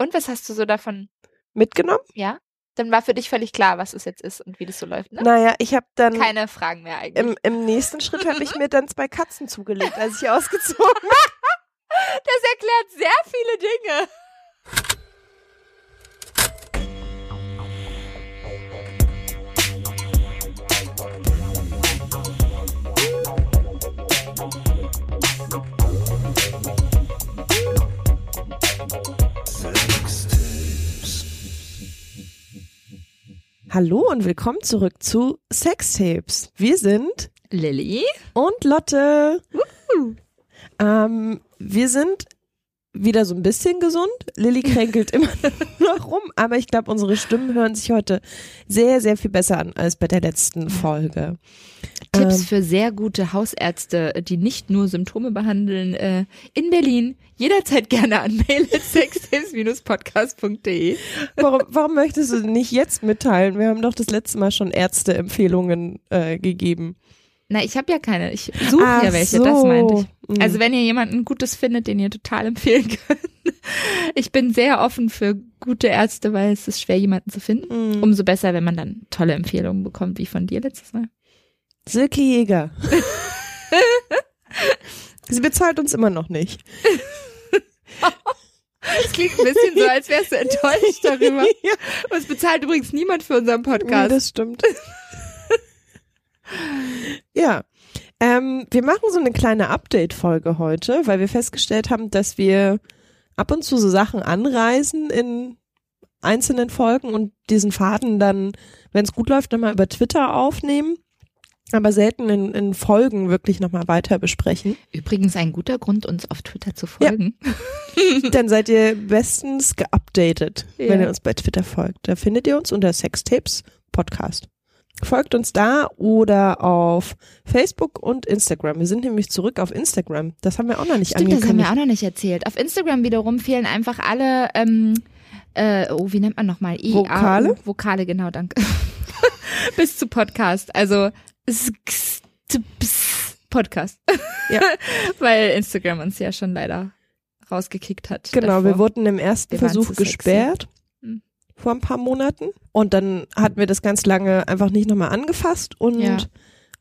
Und was hast du so davon? Mitgenommen? Ja? Dann war für dich völlig klar, was es jetzt ist und wie das so läuft, ne? Naja, ich habe dann Keine Fragen mehr eigentlich. im, im nächsten Schritt habe ich mir dann zwei Katzen zugelegt, als ich ausgezogen bin. das erklärt sehr viele Dinge. Hallo und willkommen zurück zu Sextapes. Wir sind Lilly? und Lotte. Ähm, wir sind wieder so ein bisschen gesund. Lilly kränkelt immer noch rum, aber ich glaube, unsere Stimmen hören sich heute sehr, sehr viel besser an als bei der letzten Folge. Tipps Ähm. für sehr gute Hausärzte, die nicht nur Symptome behandeln, äh, in Berlin. Jederzeit gerne an mail.sextapes-podcast.de. Warum, warum möchtest du nicht jetzt mitteilen? Wir haben doch das letzte Mal schon Ärzteempfehlungen äh, gegeben. Na, ich habe ja keine. Ich suche ja welche, so. das meinte ich. Mhm. Also wenn ihr jemanden Gutes findet, den ihr total empfehlen könnt. Ich bin sehr offen für gute Ärzte, weil es ist schwer, jemanden zu finden. Mhm. Umso besser, wenn man dann tolle Empfehlungen bekommt, wie von dir letztes Mal. Silke Jäger. Sie bezahlt uns immer noch nicht. Das klingt ein bisschen so, als wärst du enttäuscht darüber. ja, Uns bezahlt übrigens niemand für unseren Podcast. das stimmt. Ja. Ähm, wir machen so eine kleine Update-Folge heute, weil wir festgestellt haben, dass wir ab und zu so Sachen anreisen in einzelnen Folgen und diesen Faden dann, wenn es gut läuft, nochmal über Twitter aufnehmen, aber selten in, in Folgen wirklich nochmal weiter besprechen. Übrigens ein guter Grund, uns auf Twitter zu folgen. Dann seid ihr bestens geupdatet, Ja. wenn ihr uns bei Twitter folgt. Da findet ihr uns unter Sextapes Podcast. Folgt uns da oder auf Facebook und Instagram. Wir sind nämlich zurück auf Instagram. Das haben wir auch noch nicht Stimmt, das haben angekündigt. wir auch noch nicht erzählt. Auf Instagram wiederum fehlen einfach alle, ähm, äh, oh, wie nennt man nochmal? I, Vokale? Vokale, genau, danke. Bis zu Podcast. Also, Podcast. Ja. Weil Instagram uns ja schon leider rausgekickt hat. genau, davor. wir wurden im ersten Wir Versuch zu sexy. Vor ein paar Monaten. Und dann hatten wir das ganz lange einfach nicht nochmal angefasst. Und Ja.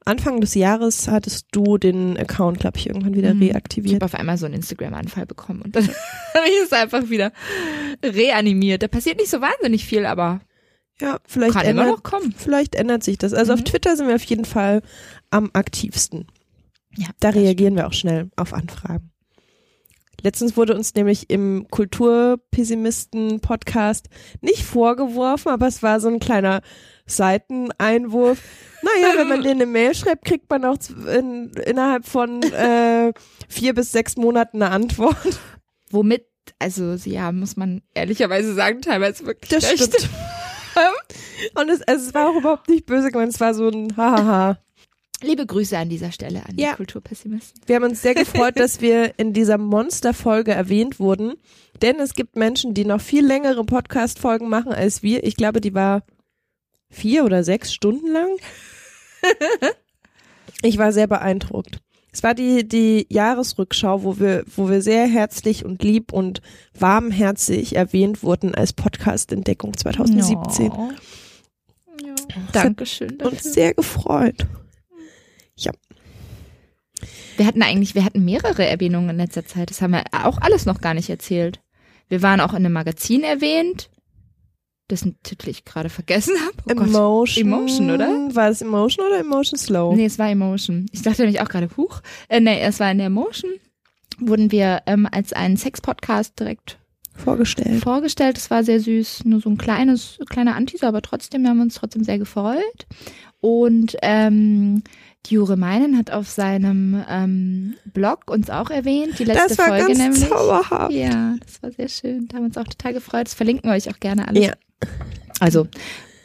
Anfang des Jahres hattest du den Account, glaube ich, irgendwann wieder Mhm. Ich reaktiviert. habe auf einmal so einen Instagram-Anfall bekommen und dann habe ich es einfach wieder reanimiert. Da passiert nicht so wahnsinnig viel, aber Ja, vielleicht kann immer ändert, noch kommen. Vielleicht ändert sich das. Also auf Mhm. Twitter sind wir auf jeden Fall am aktivsten. Ja, Da reagieren wir auch schnell auf Anfragen. Letztens wurde uns nämlich im Kulturpessimisten-Podcast nicht vorgeworfen, aber es war so ein kleiner Seiteneinwurf. Naja, wenn man denen eine Mail schreibt, kriegt man auch in, innerhalb von äh, vier bis sechs Monaten eine Antwort. Womit, also ja, muss man ehrlicherweise sagen, teilweise wirklich Das recht. stimmt. Und es, also es war auch überhaupt nicht böse gemeint, es war so ein Hahaha. Liebe Grüße an dieser Stelle an Ja. die Kulturpessimisten. Wir haben uns sehr gefreut, dass wir in dieser Monsterfolge erwähnt wurden, denn es gibt Menschen, die noch viel längere Podcast-Folgen machen als wir. Ich glaube, die war vier oder sechs Stunden lang. Ich war sehr beeindruckt. Es war die, die Jahresrückschau, wo wir, wo wir sehr herzlich und lieb und warmherzig erwähnt wurden als Podcast-Entdeckung 2017. Ja. Ja. Dank- Dankeschön. Uns Dafür. sehr gefreut. Wir hatten eigentlich, wir hatten mehrere Erwähnungen in letzter Zeit. Das haben wir auch alles noch gar nicht erzählt. Wir waren auch in einem Magazin erwähnt, dessen Titel ich gerade vergessen habe. Oh. Emotion. Emotion, oder? War es Emotion oder Emotion Slow? Nee, es war Emotion. Ich dachte nämlich auch gerade, huch. Äh, nee, es war in der Emotion. Wurden wir ähm, als einen Sex-Podcast direkt Vorgestellt. vorgestellt. Es war sehr süß, nur so ein kleines, kleiner Anteaser, aber trotzdem, wir haben uns trotzdem sehr gefreut. Und ähm, Jure Meinen hat auf seinem ähm, Blog uns auch erwähnt, die letzte Das war Folge ganz nämlich. zauberhaft. Ja, das war sehr schön. Da haben wir uns auch total gefreut. Das verlinken wir euch auch gerne alles. Ja. Also,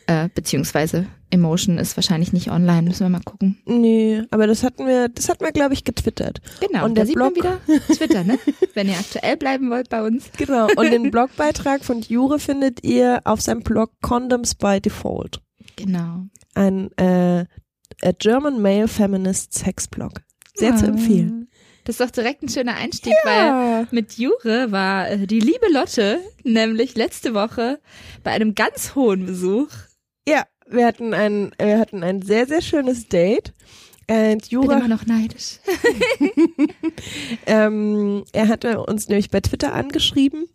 äh, beziehungsweise Emotion ist wahrscheinlich nicht online, müssen wir mal gucken. Nee, aber das hatten wir, das hatten wir, glaube ich, getwittert. Genau, Und da sieht Blog- man wieder Twitter, ne? Wenn ihr aktuell bleiben wollt bei uns. Genau. Und den Blogbeitrag von Jure findet ihr auf seinem Blog Condoms by Default. Genau. Ein äh, a German Male Feminist Sex Blog. Sehr zu Ah. empfehlen. Das ist doch direkt ein schöner Einstieg, Ja. weil mit Jure war äh, die liebe Lotte nämlich letzte Woche bei einem ganz hohen Besuch. Ja, wir hatten ein, wir hatten ein sehr, sehr schönes Date. Und Bin immer Jura, noch neidisch. ähm, er hatte uns nämlich bei Twitter angeschrieben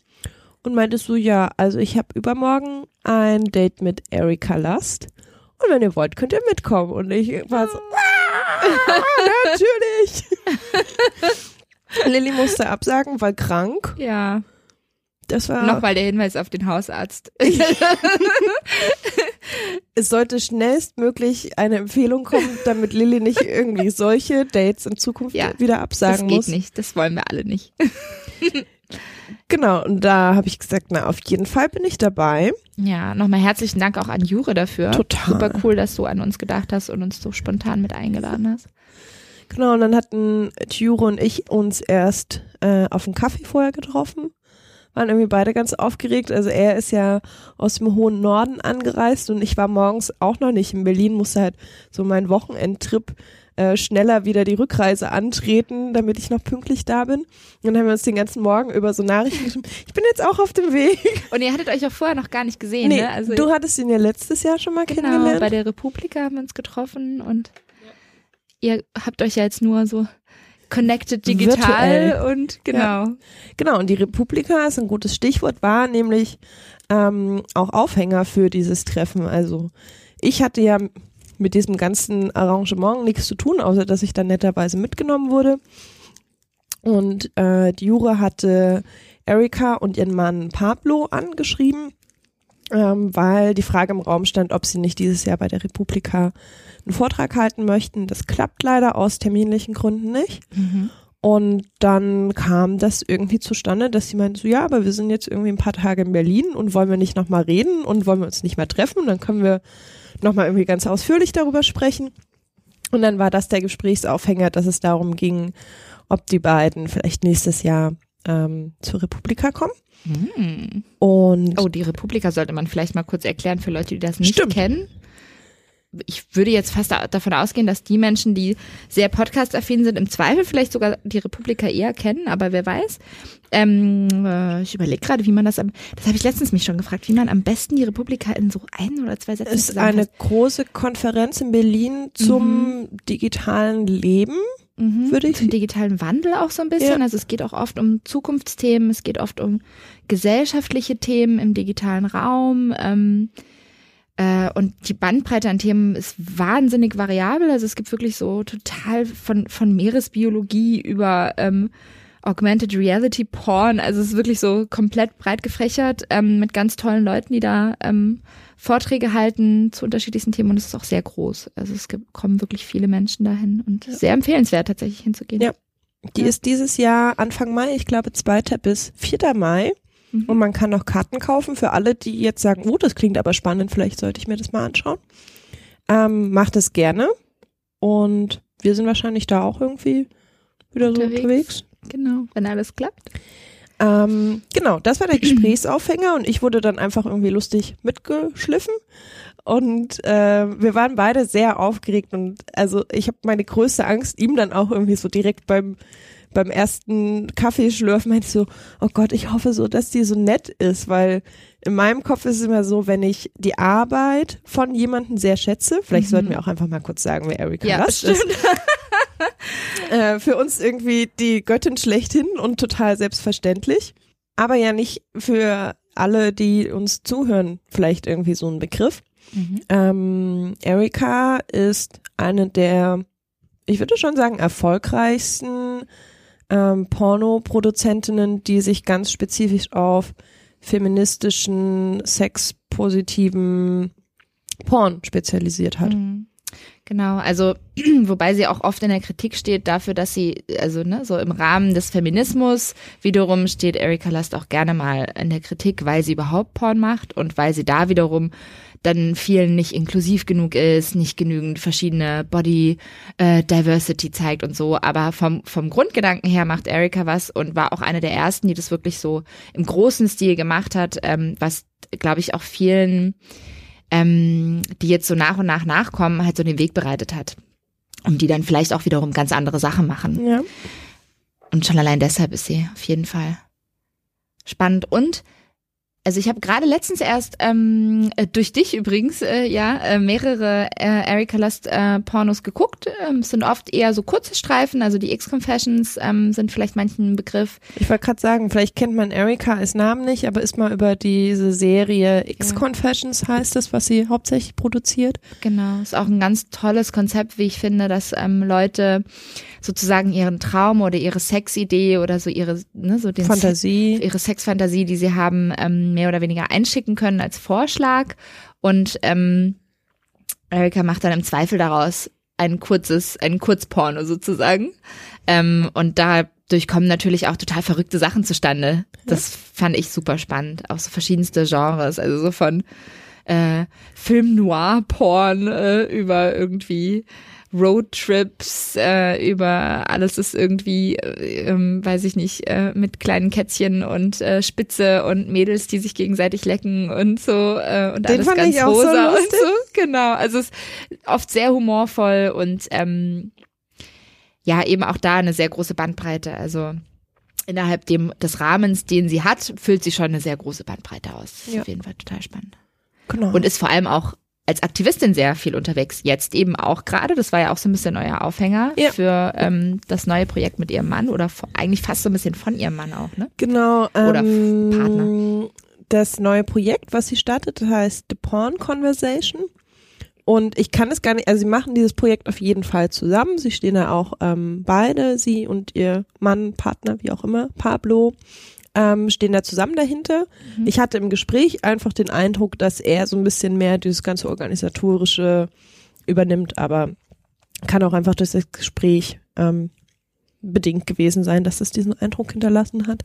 und meinte so, ja, also ich habe übermorgen ein Date mit Erika Lust und wenn ihr wollt, könnt ihr mitkommen. Und ich war so, ah, natürlich. Lilly musste absagen, war krank. Ja, Das war, nochmal der Hinweis auf den Hausarzt. es sollte schnellstmöglich eine Empfehlung kommen, damit Lilly nicht irgendwie solche Dates in Zukunft Ja, wieder Das absagen geht muss. nicht, das wollen wir alle nicht. Genau, und da habe ich gesagt, na, auf jeden Fall bin ich dabei. Ja, nochmal herzlichen Dank auch an Jure dafür. Total. Super cool, dass du an uns gedacht hast und uns so spontan mit eingeladen hast. Genau, und dann hatten Tjure und ich uns erst äh, auf einen Kaffee vorher getroffen. Waren irgendwie beide ganz aufgeregt. Also er ist ja aus dem hohen Norden angereist und ich war morgens auch noch nicht in Berlin, musste halt so meinen Wochenendtrip äh, schneller wieder die Rückreise antreten, damit ich noch pünktlich da bin. Und dann haben wir uns den ganzen Morgen über so Nachrichten geschrieben. Ich bin jetzt auch auf dem Weg. Und ihr hattet euch auch vorher noch gar nicht gesehen, Nee, ne? Also du hattest ihn ja letztes Jahr schon mal genau, kennengelernt. bei der Republika haben wir uns getroffen und ihr habt euch ja jetzt nur so connected digital Virtuell. und genau. Genau, und die Republika ist ein gutes Stichwort, war nämlich ähm, auch Aufhänger für dieses Treffen. Also ich hatte ja mit diesem ganzen Arrangement nichts zu tun, außer dass ich dann netterweise mitgenommen wurde. Und äh, die Jura hatte Erika und ihren Mann Pablo angeschrieben, ähm, weil die Frage im Raum stand, ob sie nicht dieses Jahr bei der Republika einen Vortrag halten möchten. Das klappt leider aus terminlichen Gründen nicht. Mhm. Und dann kam das irgendwie zustande, dass sie meinte, so ja, aber wir sind jetzt irgendwie ein paar Tage in Berlin und wollen wir nicht nochmal reden und wollen wir uns nicht mal treffen, dann können wir nochmal irgendwie ganz ausführlich darüber sprechen. Und dann war das der Gesprächsaufhänger, dass es darum ging, ob die beiden vielleicht nächstes Jahr ähm, zur Republika kommen. Mhm. Und Oh, die Republika sollte man vielleicht mal kurz erklären für Leute, die das nicht Stimmt. kennen. Ich würde jetzt fast da- davon ausgehen, dass die Menschen, die sehr podcast-affin sind, im Zweifel vielleicht sogar die Republika eher kennen, aber wer weiß. Ähm, äh, ich überlege gerade, wie man das am, das habe ich letztens mich schon gefragt, wie man am besten die Republika in so ein oder zwei Sätzen ist eine große Konferenz in Berlin zum digitalen Leben, Mhm. würde ich Zum digitalen Wandel auch so ein bisschen. Ja. Also es geht auch oft um Zukunftsthemen, es geht oft um gesellschaftliche Themen im digitalen Raum. Ähm, äh, und die Bandbreite an Themen ist wahnsinnig variabel. Also es gibt wirklich so total von, von Meeresbiologie über ähm, Augmented Reality Porn. Also es ist wirklich so komplett breit gefächert ähm, mit ganz tollen Leuten, die da ähm, Vorträge halten zu unterschiedlichsten Themen und es ist auch sehr groß. Also es gibt, kommen wirklich viele Menschen dahin und sehr empfehlenswert tatsächlich hinzugehen. Ja. Die Ja. ist dieses Jahr Anfang Mai, ich glaube 2. bis 4. Mai. Mhm. Und man kann noch Karten kaufen für alle, die jetzt sagen, oh, das klingt aber spannend, vielleicht sollte ich mir das mal anschauen. Ähm, macht es gerne. Und wir sind wahrscheinlich da auch irgendwie wieder so Unterwegs. unterwegs. Genau, wenn alles klappt. Ähm, genau, das war der Gesprächsaufhänger und ich wurde dann einfach irgendwie lustig mitgeschliffen. Und äh, wir waren beide sehr aufgeregt und also ich habe meine größte Angst, ihm dann auch irgendwie so direkt beim beim ersten Kaffeeschlürfen meinte ich so, oh Gott, ich hoffe so, dass die so nett ist, weil in meinem Kopf ist es immer so, wenn ich die Arbeit von jemandem sehr schätze, vielleicht Mhm. sollten wir auch einfach mal kurz sagen, wer Erika Ja, Lust ist. äh, für uns irgendwie die Göttin schlechthin und total selbstverständlich. Aber ja nicht für alle, die uns zuhören, vielleicht irgendwie so ein Begriff. Mhm. Ähm, Erika ist eine der, ich würde schon sagen, erfolgreichsten ähm, Pornoproduzentinnen, die sich ganz spezifisch auf feministischen, sexpositiven Porn spezialisiert hat. Mhm. Genau, also wobei sie auch oft in der Kritik steht dafür, dass sie, also ne, so im Rahmen des Feminismus wiederum steht Erika Lust auch gerne mal in der Kritik, weil sie überhaupt Porn macht und weil sie da wiederum dann vielen nicht inklusiv genug ist, nicht genügend verschiedene Body äh, Diversity zeigt und so. Aber vom, vom Grundgedanken her macht Erika was und war auch eine der ersten, die das wirklich so im großen Stil gemacht hat, ähm, was, glaube ich, auch vielen ähm, die jetzt so nach und nach nachkommen, halt so den Weg bereitet hat. Und die dann vielleicht auch wiederum ganz andere Sachen machen. Ja. und schon allein deshalb ist sie auf jeden Fall spannend. Und also ich habe gerade letztens erst ähm, äh, durch dich übrigens äh, ja äh, mehrere äh, Erika Lust äh, Pornos geguckt. Ähm, sind oft eher so kurze Streifen, also die X-Confessions ähm, sind vielleicht manchen Begriff. Ich wollte gerade sagen, vielleicht kennt man Erika als Namen nicht, aber ist mal über diese Serie X-Confessions heißt es, was sie hauptsächlich produziert. Genau, ist auch ein ganz tolles Konzept, wie ich finde, dass ähm, Leute sozusagen ihren Traum oder ihre Sexidee oder so ihre ne, so den Fantasie, Se ihre Sexfantasie, die sie haben, ähm, mehr oder weniger einschicken können als Vorschlag. Und ähm, Erika macht dann im Zweifel daraus ein kurzes, ein Kurzporno sozusagen. Ähm, und dadurch kommen natürlich auch total verrückte Sachen zustande. Das fand ich super spannend. Auch so verschiedenste Genres, also so von äh, Film Noir Porn äh, über irgendwie Roadtrips, äh, über alles ist irgendwie, äh, ähm, weiß ich nicht, äh, mit kleinen Kätzchen und äh, Spitze und Mädels, die sich gegenseitig lecken und so äh, und Den alles ganz rosa so und so. Genau, also es ist oft sehr humorvoll und ähm, ja, eben auch da eine sehr große Bandbreite. Also innerhalb dem, des Rahmens, den sie hat, füllt sie schon eine sehr große Bandbreite aus. Ja. Auf jeden Fall total spannend. Genau. Und ist vor allem auch als Aktivistin sehr viel unterwegs. Jetzt eben auch gerade, das war ja auch so ein bisschen euer Aufhänger ja. für ähm, das neue Projekt mit ihrem Mann oder eigentlich fast so ein bisschen von ihrem Mann auch, ne? Genau. Oder ähm, Partner. Das neue Projekt, was sie startet, heißt The Porn Conversation. Und ich kann es gar nicht, also sie machen dieses Projekt auf jeden Fall zusammen. Sie stehen da auch ähm, beide, sie und ihr Mann, Partner, wie auch immer, Pablo, ähm, stehen da zusammen dahinter. Mhm. Ich hatte im Gespräch einfach den Eindruck, dass er so ein bisschen mehr dieses ganze organisatorische übernimmt, aber kann auch einfach durch das Gespräch ähm, bedingt gewesen sein, dass es diesen Eindruck hinterlassen hat.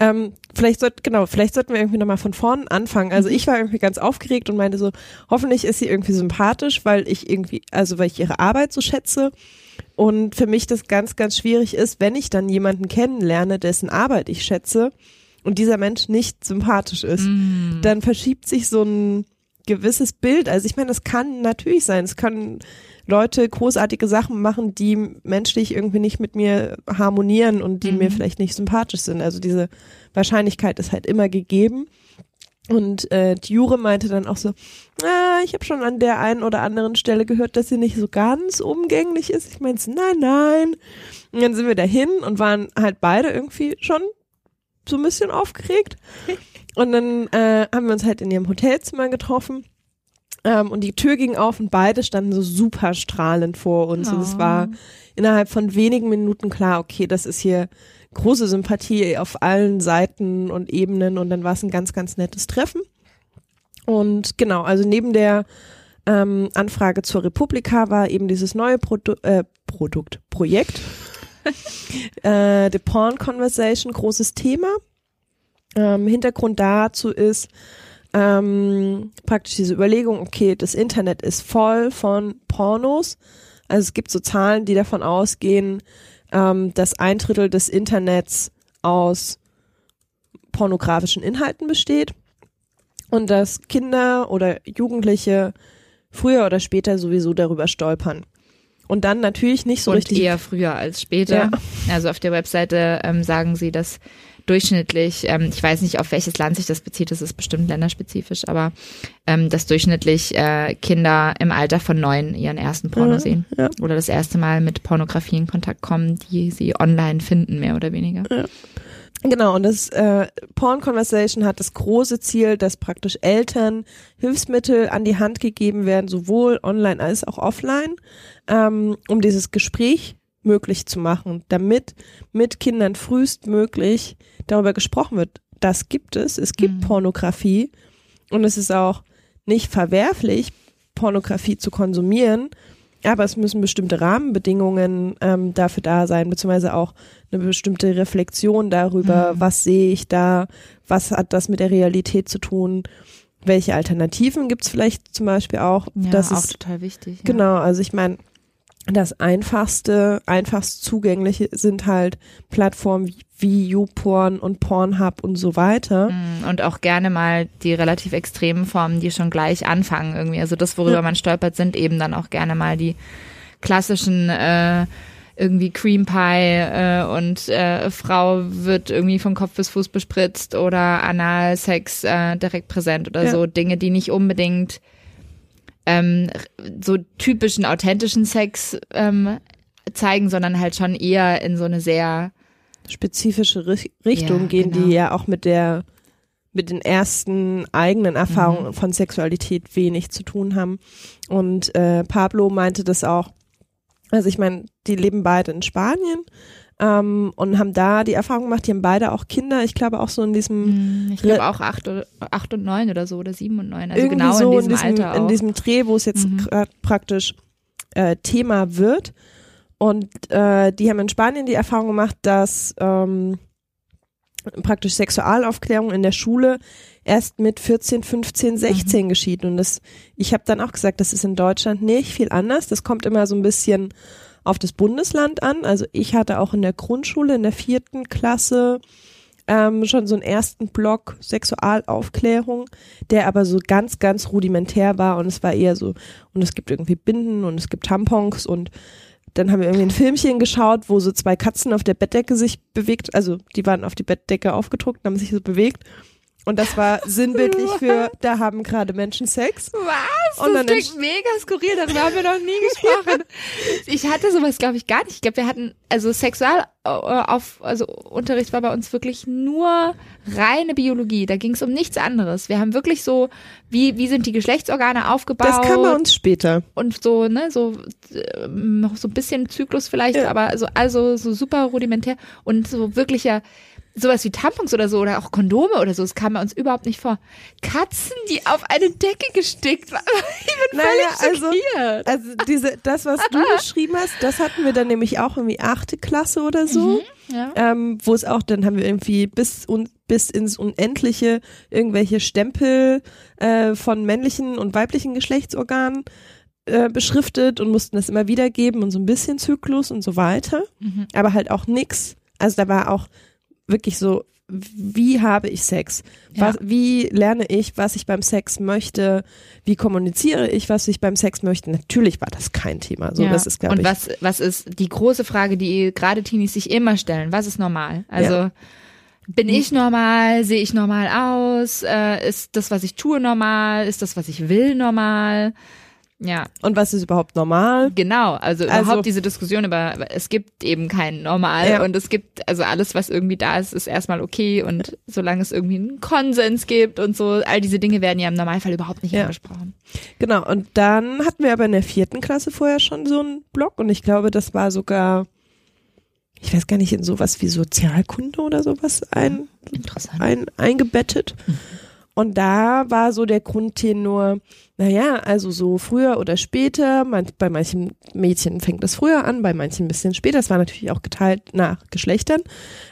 Ähm, vielleicht sollte, genau, vielleicht sollten wir irgendwie nochmal von vorn anfangen. Also mhm. ich war irgendwie ganz aufgeregt und meinte so, hoffentlich ist sie irgendwie sympathisch, weil ich irgendwie, also weil ich ihre Arbeit so schätze und für mich das ganz, ganz schwierig ist, wenn ich dann jemanden kennenlerne, dessen Arbeit ich schätze und dieser Mensch nicht sympathisch ist, mm. dann verschiebt sich so ein gewisses Bild. Also ich meine, das kann natürlich sein. Es können Leute großartige Sachen machen, die menschlich irgendwie nicht mit mir harmonieren und die mm. mir vielleicht nicht sympathisch sind. Also diese Wahrscheinlichkeit ist halt immer gegeben. Und äh, die Jure meinte dann auch so, ah, ich habe schon an der einen oder anderen Stelle gehört, dass sie nicht so ganz umgänglich ist. Ich meinte, nein, nein. Und dann sind wir dahin und waren halt beide irgendwie schon so ein bisschen aufgeregt. Und dann äh, haben wir uns halt in ihrem Hotelzimmer getroffen. Ähm, und die Tür ging auf und beide standen so super strahlend vor uns. Oh. Und es war oh. innerhalb von wenigen Minuten klar, okay, das ist hier große Sympathie auf allen Seiten und Ebenen und dann war es ein ganz, ganz nettes Treffen. Und genau, also neben der ähm, Anfrage zur Republika war eben dieses neue Produ äh, Produkt, Projekt, äh, The Porn Conversation, großes Thema. Ähm, Hintergrund dazu ist ähm, praktisch diese Überlegung, okay, das Internet ist voll von Pornos. Also es gibt so Zahlen, die davon ausgehen, ähm, dass ein Drittel des Internets aus pornografischen Inhalten besteht und dass Kinder oder Jugendliche früher oder später sowieso darüber stolpern. Und dann natürlich nicht so und richtig. Eher früher als später. Ja. Also auf der Webseite ähm, sagen sie, dass durchschnittlich, ähm, ich weiß nicht, auf welches Land sich das bezieht, das ist bestimmt länderspezifisch, aber ähm, dass durchschnittlich äh, Kinder im Alter von neun ihren ersten Porno ja, sehen. Ja. Oder das erste Mal mit Pornografie in Kontakt kommen, die sie online finden, mehr oder weniger. Ja. Genau, und das äh, Porn Conversation hat das große Ziel, dass praktisch Eltern Hilfsmittel an die Hand gegeben werden, sowohl online als auch offline, ähm, um dieses Gespräch möglich zu machen, damit mit Kindern frühestmöglich darüber gesprochen wird. Das gibt es. Es gibt mhm. Pornografie und es ist auch nicht verwerflich, Pornografie zu konsumieren, aber es müssen bestimmte Rahmenbedingungen ähm, dafür da sein, beziehungsweise auch eine bestimmte Reflexion darüber, mhm. was sehe ich da, was hat das mit der Realität zu tun, welche Alternativen gibt es vielleicht zum Beispiel auch. Ja, das auch ist total wichtig. Ja. Genau, also ich meine, das einfachste, einfachst zugängliche sind halt Plattformen wie YouPorn und Pornhub und so weiter. Mm, und auch gerne mal die relativ extremen Formen, die schon gleich anfangen irgendwie. Also das, worüber ja. man stolpert, sind eben dann auch gerne mal die klassischen äh, irgendwie Cream Pie äh, und äh, Frau wird irgendwie von Kopf bis Fuß bespritzt oder Analsex äh, direkt präsent oder Ja. so Dinge, die nicht unbedingt ähm, so typischen authentischen Sex ähm, zeigen, sondern halt schon eher in so eine sehr spezifische Ri Richtung Ja, gehen, genau. die ja auch mit der mit den ersten eigenen Erfahrungen Mhm. von Sexualität wenig zu tun haben. Und äh, Pablo meinte das auch. Also ich meine, die leben beide in Spanien ähm, und haben da die Erfahrung gemacht, die haben beide auch Kinder. Ich glaube auch so in diesem Hm, Ich glaube auch acht, acht und neun oder so oder sieben und neun. Also irgendwie genau so in diesem, diesem, Alter auch. in diesem Dreh, wo es jetzt Mhm. praktisch äh, Thema wird. Und äh, die haben in Spanien die Erfahrung gemacht, dass ähm, praktisch Sexualaufklärung in der Schule erst mit 14, 15, 16 geschieht. Und das, ich habe dann auch gesagt, das ist in Deutschland nicht viel anders. Das kommt immer so ein bisschen auf das Bundesland an. Also ich hatte auch in der Grundschule, in der vierten Klasse, ähm, schon so einen ersten Block Sexualaufklärung, der aber so ganz, ganz rudimentär war und es war eher so, und es gibt irgendwie Binden und es gibt Tampons und dann haben wir irgendwie ein Filmchen geschaut, wo so zwei Katzen auf der Bettdecke sich bewegt, also die waren auf die Bettdecke aufgedruckt und haben sich so bewegt. Und das war sinnbildlich für, da haben gerade Menschen Sex. Was? Und das klingt mega skurril, darüber haben wir noch nie gesprochen. Ich hatte sowas, glaube ich, gar nicht. Ich glaube, wir hatten, also Sexual äh, auf, also Unterricht war bei uns wirklich nur reine Biologie. Da ging es um nichts anderes. Wir haben wirklich so, wie, wie sind die Geschlechtsorgane aufgebaut? Das kam bei uns später. und so, ne, so äh, noch so ein bisschen Zyklus vielleicht, Ja. aber so, also so super rudimentär und so wirklicher sowas wie Tampons oder so oder auch Kondome oder so, das kam bei uns überhaupt nicht vor. Katzen, die auf eine Decke gestickt waren. Ich bin Naja, völlig also- schockiert. Also diese, das, was du beschrieben hast, das hatten wir dann nämlich auch irgendwie achte Klasse oder so. ja. ähm, wo es auch, dann haben wir irgendwie bis, un, bis ins Unendliche irgendwelche Stempel äh, von männlichen und weiblichen Geschlechtsorganen äh, beschriftet und mussten das immer wiedergeben und so ein bisschen Zyklus und so weiter, Mhm. aber halt auch nix. Also da war auch wirklich so, wie habe ich Sex? Was, Wie lerne ich, was ich beim Sex möchte? Wie kommuniziere ich, was ich beim Sex möchte? Natürlich war das kein Thema. So, ja. das ist, und ich. was, was ist die große Frage, die gerade Teenies sich immer stellen? Was ist normal? Also bin ich normal? Sehe ich normal aus? Äh, ist das, was ich tue, normal? Ist das, was ich will, normal? Ja, Und was ist überhaupt normal? genau. Also, Also- überhaupt diese Diskussion über, es gibt eben kein Normal Ja. und es gibt, also alles, was irgendwie da ist, ist erstmal okay und solange es irgendwie einen Konsens gibt und so, all diese Dinge werden ja im Normalfall überhaupt nicht Ja. angesprochen. Genau, und dann hatten wir aber in der vierten Klasse vorher schon so einen Blog und ich glaube, das war sogar, ich weiß gar nicht, in sowas wie Sozialkunde oder sowas ein, ein, eingebettet. Und da war so der Grundtenor, naja, also so früher oder später, bei manchen Mädchen fängt das früher an, bei manchen ein bisschen später, das war natürlich auch geteilt nach Geschlechtern,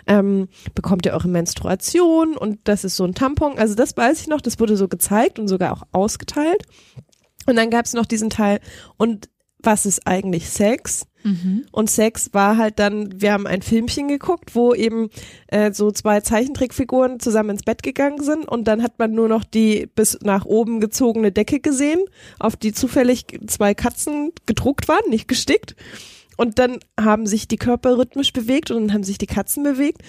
ähm, bekommt ihr eure Menstruation und das ist so ein Tampon, also das weiß ich noch, das wurde so gezeigt und sogar auch ausgeteilt. Und dann gab es noch diesen Teil, und was ist eigentlich Sex? Mhm. Und Sex war halt dann, wir haben ein Filmchen geguckt, wo eben äh, so zwei Zeichentrickfiguren zusammen ins Bett gegangen sind und dann hat man nur noch die bis nach oben gezogene Decke gesehen, auf die zufällig zwei Katzen gedruckt waren, nicht gestickt. Und dann haben sich die Körper rhythmisch bewegt und dann haben sich die Katzen bewegt.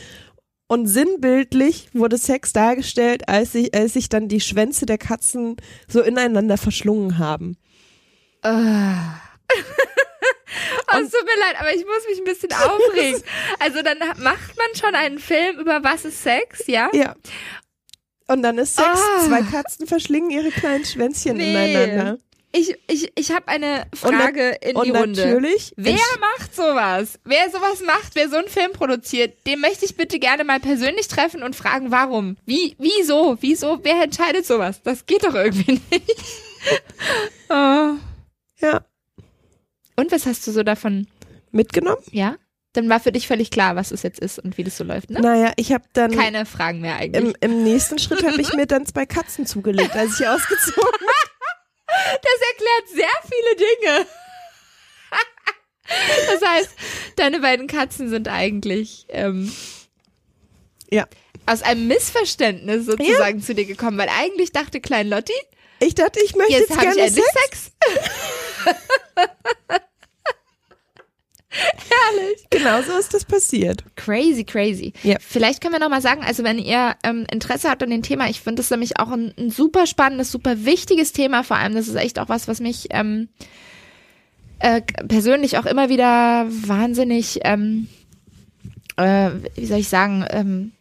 Und sinnbildlich wurde Sex dargestellt, als sich, als sich dann die Schwänze der Katzen so ineinander verschlungen haben. Ah. Oh, es tut mir leid, aber ich muss mich ein bisschen aufregen. Also dann macht man schon einen Film über was ist Sex, ja? Ja. Und dann ist Sex, Ah. zwei Katzen verschlingen ihre kleinen Schwänzchen Nee. ineinander. Ich, ich, ich habe eine Frage in Und die Runde. natürlich, Wer macht sowas? Wer sowas macht, wer so einen Film produziert, den möchte ich bitte gerne mal persönlich treffen und fragen, warum? Wie, wieso? Wieso? Wer entscheidet sowas? Das geht doch irgendwie nicht. oh. ja, Und was hast du so davon? mitgenommen? Ja? Dann war für dich völlig klar, was es jetzt ist und wie das so läuft, ne? Naja, ich habe dann Keine Fragen mehr eigentlich. im, im nächsten Schritt habe ich mir dann zwei Katzen zugelegt, als ich ausgezogen Das erklärt sehr viele Dinge. Das heißt, deine beiden Katzen sind eigentlich ähm, Ja. aus einem Missverständnis sozusagen zu dir gekommen, weil eigentlich dachte Klein Lotti, Ich dachte, ich möchte jetzt jetzt, ich gerne endlich Sex. Sex. Herrlich. Genau so ist das passiert. Crazy, crazy. Ja. Vielleicht können wir noch mal sagen, also wenn ihr ähm, Interesse habt an dem Thema, ich finde das nämlich auch ein, ein super spannendes, super wichtiges Thema. Vor allem, das ist echt auch was, was mich ähm, äh, persönlich auch immer wieder wahnsinnig, ähm, äh, wie soll ich sagen, ähm,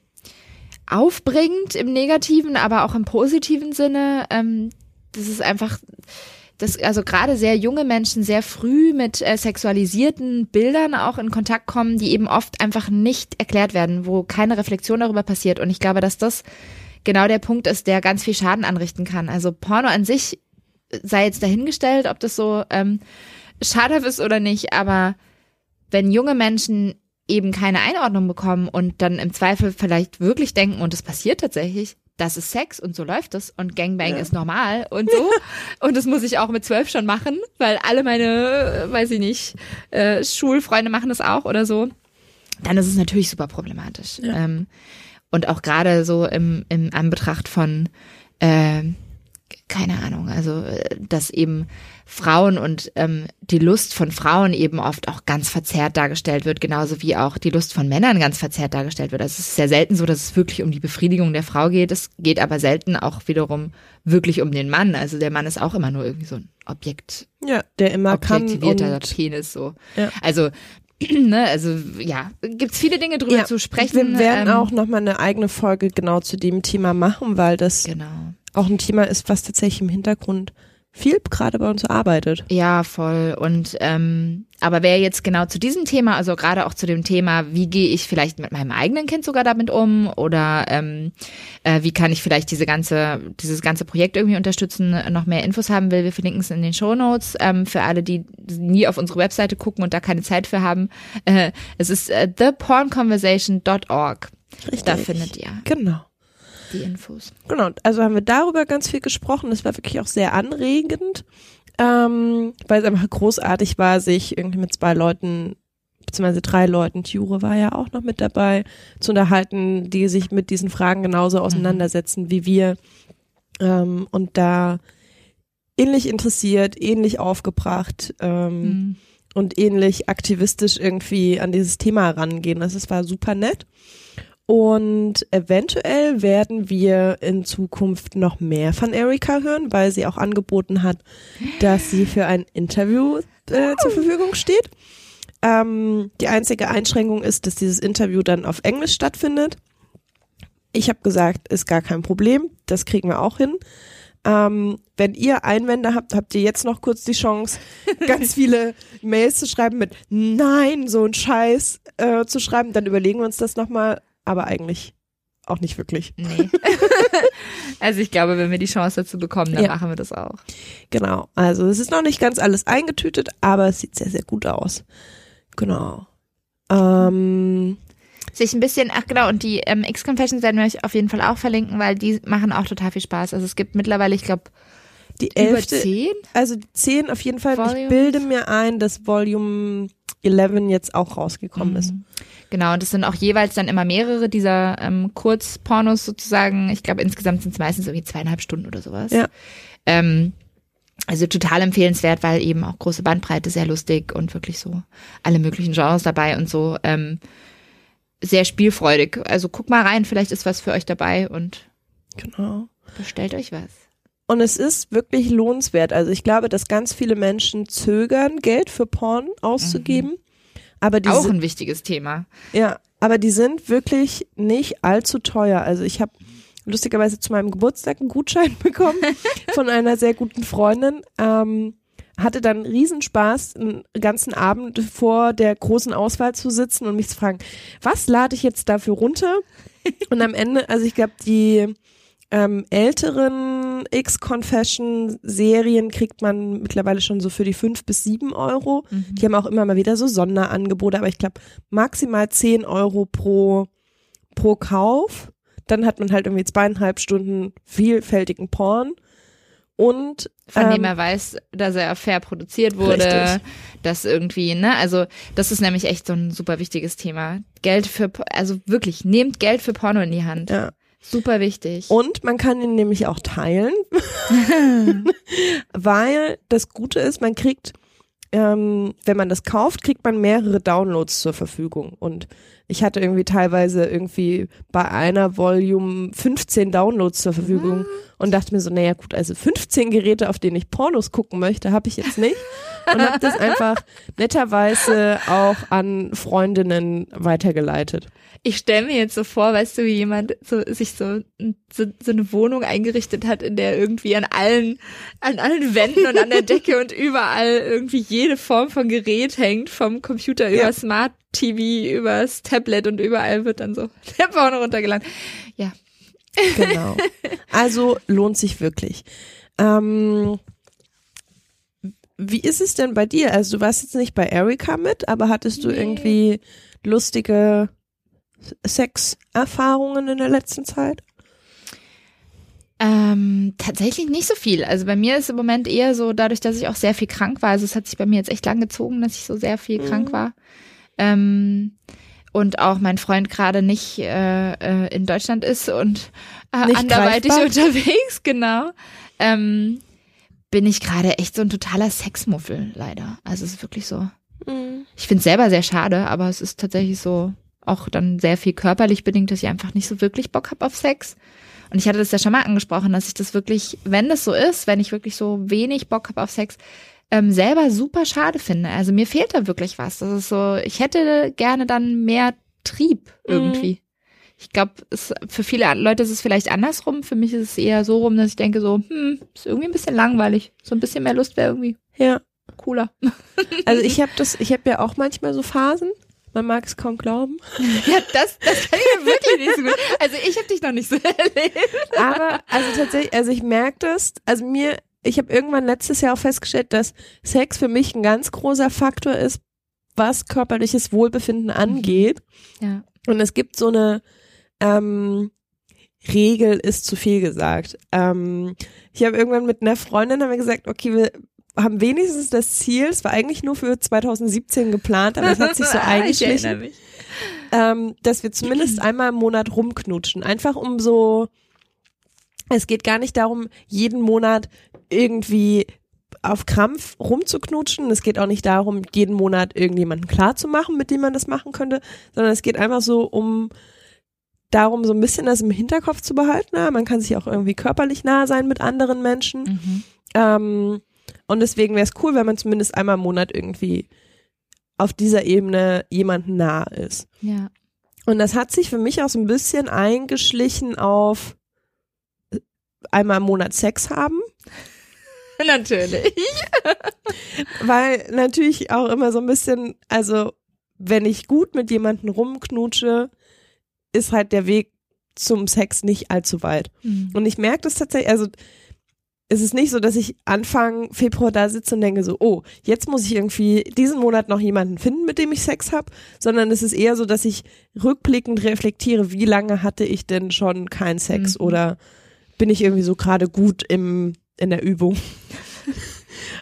aufbringt im negativen, aber auch im positiven Sinne. Ähm, das ist einfach, dass also gerade sehr junge Menschen sehr früh mit äh, sexualisierten Bildern auch in Kontakt kommen, die eben oft einfach nicht erklärt werden, wo keine Reflexion darüber passiert. Und ich glaube, dass das genau der Punkt ist, der ganz viel Schaden anrichten kann. Also Porno an sich sei jetzt dahingestellt, ob das so ähm, schadhaft ist oder nicht, aber wenn junge Menschen eben keine Einordnung bekommen und dann im Zweifel vielleicht wirklich denken, und es passiert tatsächlich, das ist Sex und so läuft es und Gangbang Ja. ist normal und so. und das muss ich auch mit zwölf schon machen, weil alle meine, weiß ich nicht, äh, Schulfreunde machen das auch oder so. Dann ist es natürlich super problematisch. Ja. Ähm, und auch gerade so im, im Anbetracht von, äh, keine Ahnung, also äh, dass eben Frauen und ähm, die Lust von Frauen eben oft auch ganz verzerrt dargestellt wird, genauso wie auch die Lust von Männern ganz verzerrt dargestellt wird. Also es ist sehr selten so, dass es wirklich um die Befriedigung der Frau geht. Es geht aber selten auch wiederum wirklich um den Mann. Also der Mann ist auch immer nur irgendwie so ein Objekt, Ja, der immer kann objektivierter und Penis so. Ja. Also ne, also ja, gibt's viele Dinge drüber Ja, zu sprechen. wir werden ähm, auch nochmal eine eigene Folge genau zu dem Thema machen, weil das genau. auch ein Thema ist, was tatsächlich im Hintergrund viel gerade bei uns arbeitet. Ja, voll. Und ähm, aber wer jetzt genau zu diesem Thema, also gerade auch zu dem Thema, wie gehe ich vielleicht mit meinem eigenen Kind sogar damit um oder ähm, äh, wie kann ich vielleicht diese ganze, dieses ganze Projekt irgendwie unterstützen, noch mehr Infos haben will, wir verlinken es in den Show Notes ähm, für alle, die nie auf unsere Webseite gucken und da keine Zeit für haben. Äh, es ist äh, thepornconversation.org. Richtig. Da findet ihr Genau. Die Infos. Genau, also haben wir darüber ganz viel gesprochen. Das war wirklich auch sehr anregend, ähm, weil es einfach großartig war, sich irgendwie mit zwei Leuten, beziehungsweise drei Leuten, Jure war ja auch noch mit dabei, zu unterhalten, die sich mit diesen Fragen genauso auseinandersetzen wie wir ähm, und da ähnlich interessiert, ähnlich aufgebracht ähm, Mhm. und ähnlich aktivistisch irgendwie an dieses Thema rangehen. Das ist, war super nett. Und eventuell werden wir in Zukunft noch mehr von Erika hören, weil sie auch angeboten hat, dass sie für ein Interview äh, zur Verfügung steht. Ähm, die einzige Einschränkung ist, dass dieses Interview dann auf Englisch stattfindet. Ich habe gesagt, ist gar kein Problem, das kriegen wir auch hin. Ähm, wenn ihr Einwände habt, habt ihr jetzt noch kurz die Chance, ganz viele Mails zu schreiben mit Nein, so ein Scheiß äh, zu schreiben. Dann überlegen wir uns das nochmal, aber eigentlich auch nicht wirklich. Nee. also ich glaube, wenn wir die Chance dazu bekommen, dann Ja. machen wir das auch. Genau, also es ist noch nicht ganz alles eingetütet, aber es sieht sehr, sehr gut aus. Genau. Ähm, sich ein bisschen, ach genau, und die ähm, X-Confessions werden wir euch auf jeden Fall auch verlinken, weil die machen auch total viel Spaß. Also es gibt mittlerweile, ich glaube, die über elfte, zehn. also die zehn auf jeden Fall. Ich Volumes. bilde mir ein, dass Volume 11 jetzt auch rausgekommen ist. Mhm. Genau, und es sind auch jeweils dann immer mehrere dieser ähm, Kurzpornos sozusagen. Ich glaube, insgesamt sind es meistens irgendwie zweieinhalb Stunden oder sowas. Ja. Ähm, also total empfehlenswert, weil eben auch große Bandbreite, sehr lustig und wirklich so alle möglichen Genres dabei und so. Ähm, sehr spielfreudig. Also guck mal rein, vielleicht ist was für euch dabei und Genau. bestellt euch was. Und es ist wirklich lohnenswert. Also ich glaube, dass ganz viele Menschen zögern, Geld für Porn auszugeben. Aber die auch sind, ein wichtiges Thema. ja, aber die sind wirklich nicht allzu teuer. Also ich habe lustigerweise zu meinem Geburtstag einen Gutschein bekommen von einer sehr guten Freundin. Ähm, hatte dann Riesenspaß, einen ganzen Abend vor der großen Auswahl zu sitzen und mich zu fragen, was lade ich jetzt dafür runter? Und am Ende, also ich glaube, die ähm, älteren X-Confession-Serien kriegt man mittlerweile schon so für die fünf bis sieben Euro. Die haben auch immer mal wieder so Sonderangebote, aber ich glaube maximal zehn Euro pro, pro Kauf. Dann hat man halt irgendwie zweieinhalb Stunden vielfältigen Porn. Und von dem ähm, er weiß, dass er fair produziert wurde, Richtig. dass irgendwie, ne, also das ist nämlich echt so ein super wichtiges Thema. Geld für, also wirklich, nehmt Geld für Porno in die Hand. ja. Super wichtig. Und man kann ihn nämlich auch teilen, weil das Gute ist, man kriegt ähm, wenn man das kauft, kriegt man mehrere Downloads zur Verfügung. Und ich hatte irgendwie teilweise irgendwie bei einer Volume 15 Downloads zur Verfügung und dachte mir so, naja gut, also 15 Geräte, auf denen ich Pornos gucken möchte, habe ich jetzt nicht. Und habe das einfach netterweise auch an Freundinnen weitergeleitet. Ich stelle mir jetzt so vor, weißt du, wie jemand so, sich so, so, so eine Wohnung eingerichtet hat, in der irgendwie an allen, an allen Wänden und an der Decke und überall irgendwie jede Form von Gerät hängt, vom Computer über Ja. Smart TV, übers Tablet und überall wird dann so der Porno runtergeladen. Ja. Genau. Also lohnt sich wirklich. Ähm, wie ist es denn bei dir? Also du warst jetzt nicht bei Erika mit, aber hattest du Nee. irgendwie lustige Sexerfahrungen in der letzten Zeit? Ähm, tatsächlich nicht so viel. Also bei mir ist im Moment eher so, dadurch, dass ich auch sehr viel krank war. Also es hat sich bei mir jetzt echt lang gezogen, dass ich so sehr viel Mhm. krank war. Ähm, und auch mein Freund gerade nicht äh, äh, in Deutschland ist und äh, anderweitig greifbar. unterwegs, genau. Ähm, bin ich gerade echt so ein totaler Sexmuffel, leider. Also es ist wirklich so. Ich finde es selber sehr schade, aber es ist tatsächlich so auch dann sehr viel körperlich bedingt, dass ich einfach nicht so wirklich Bock habe auf Sex. Und ich hatte das ja schon mal angesprochen, dass ich das wirklich, wenn das so ist, wenn ich wirklich so wenig Bock habe auf Sex, ähm, selber super schade finde. Also mir fehlt da wirklich was. Das ist so, ich hätte gerne dann mehr Trieb irgendwie. Ich glaube, für viele Leute ist es vielleicht andersrum. Für mich ist es eher so rum, dass ich denke so, hm, ist irgendwie ein bisschen langweilig. So ein bisschen mehr Lust wäre irgendwie Ja. cooler. Also ich habe das, ich habe ja auch manchmal so Phasen. Man mag es kaum glauben. Ja, das, das kann ich mir wirklich nicht so gut. Also ich habe dich noch nicht so erlebt. Aber also tatsächlich, also ich merke das, also mir, ich habe irgendwann letztes Jahr auch festgestellt, dass Sex für mich ein ganz großer Faktor ist, was körperliches Wohlbefinden angeht. Ja. Und es gibt so eine ähm, Regel, ist zu viel gesagt. Ähm, ich habe irgendwann mit einer Freundin haben wir gesagt, okay, wir haben wenigstens das Ziel, es war eigentlich nur für 2017 geplant, aber es hat sich so ich eingeschlichen ähm, dass wir zumindest einmal im Monat rumknutschen. Einfach um so, es geht gar nicht darum, jeden Monat irgendwie auf Krampf rumzuknutschen. Es geht auch nicht darum, jeden Monat irgendjemanden klar zu machen, mit dem man das machen könnte, sondern es geht einfach so um darum, so ein bisschen das im Hinterkopf zu behalten. Ja, man kann sich auch irgendwie körperlich nah sein mit anderen Menschen. Mhm. Ähm, und deswegen wäre es cool, wenn man zumindest einmal im Monat irgendwie auf dieser Ebene jemanden nah ist. Ja. Und das hat sich für mich auch so ein bisschen eingeschlichen auf einmal im Monat Sex haben, Natürlich. weil natürlich auch immer so ein bisschen, also wenn ich gut mit jemandem rumknutsche, ist halt der Weg zum Sex nicht allzu weit. Mhm. Und ich merke das tatsächlich, also es ist nicht so, dass ich Anfang Februar da sitze und denke so, oh, jetzt muss ich irgendwie diesen Monat noch jemanden finden, mit dem ich Sex habe, sondern es ist eher so, dass ich rückblickend reflektiere, wie lange hatte ich denn schon keinen Sex Mhm. oder bin ich irgendwie so gerade gut im, in der Übung.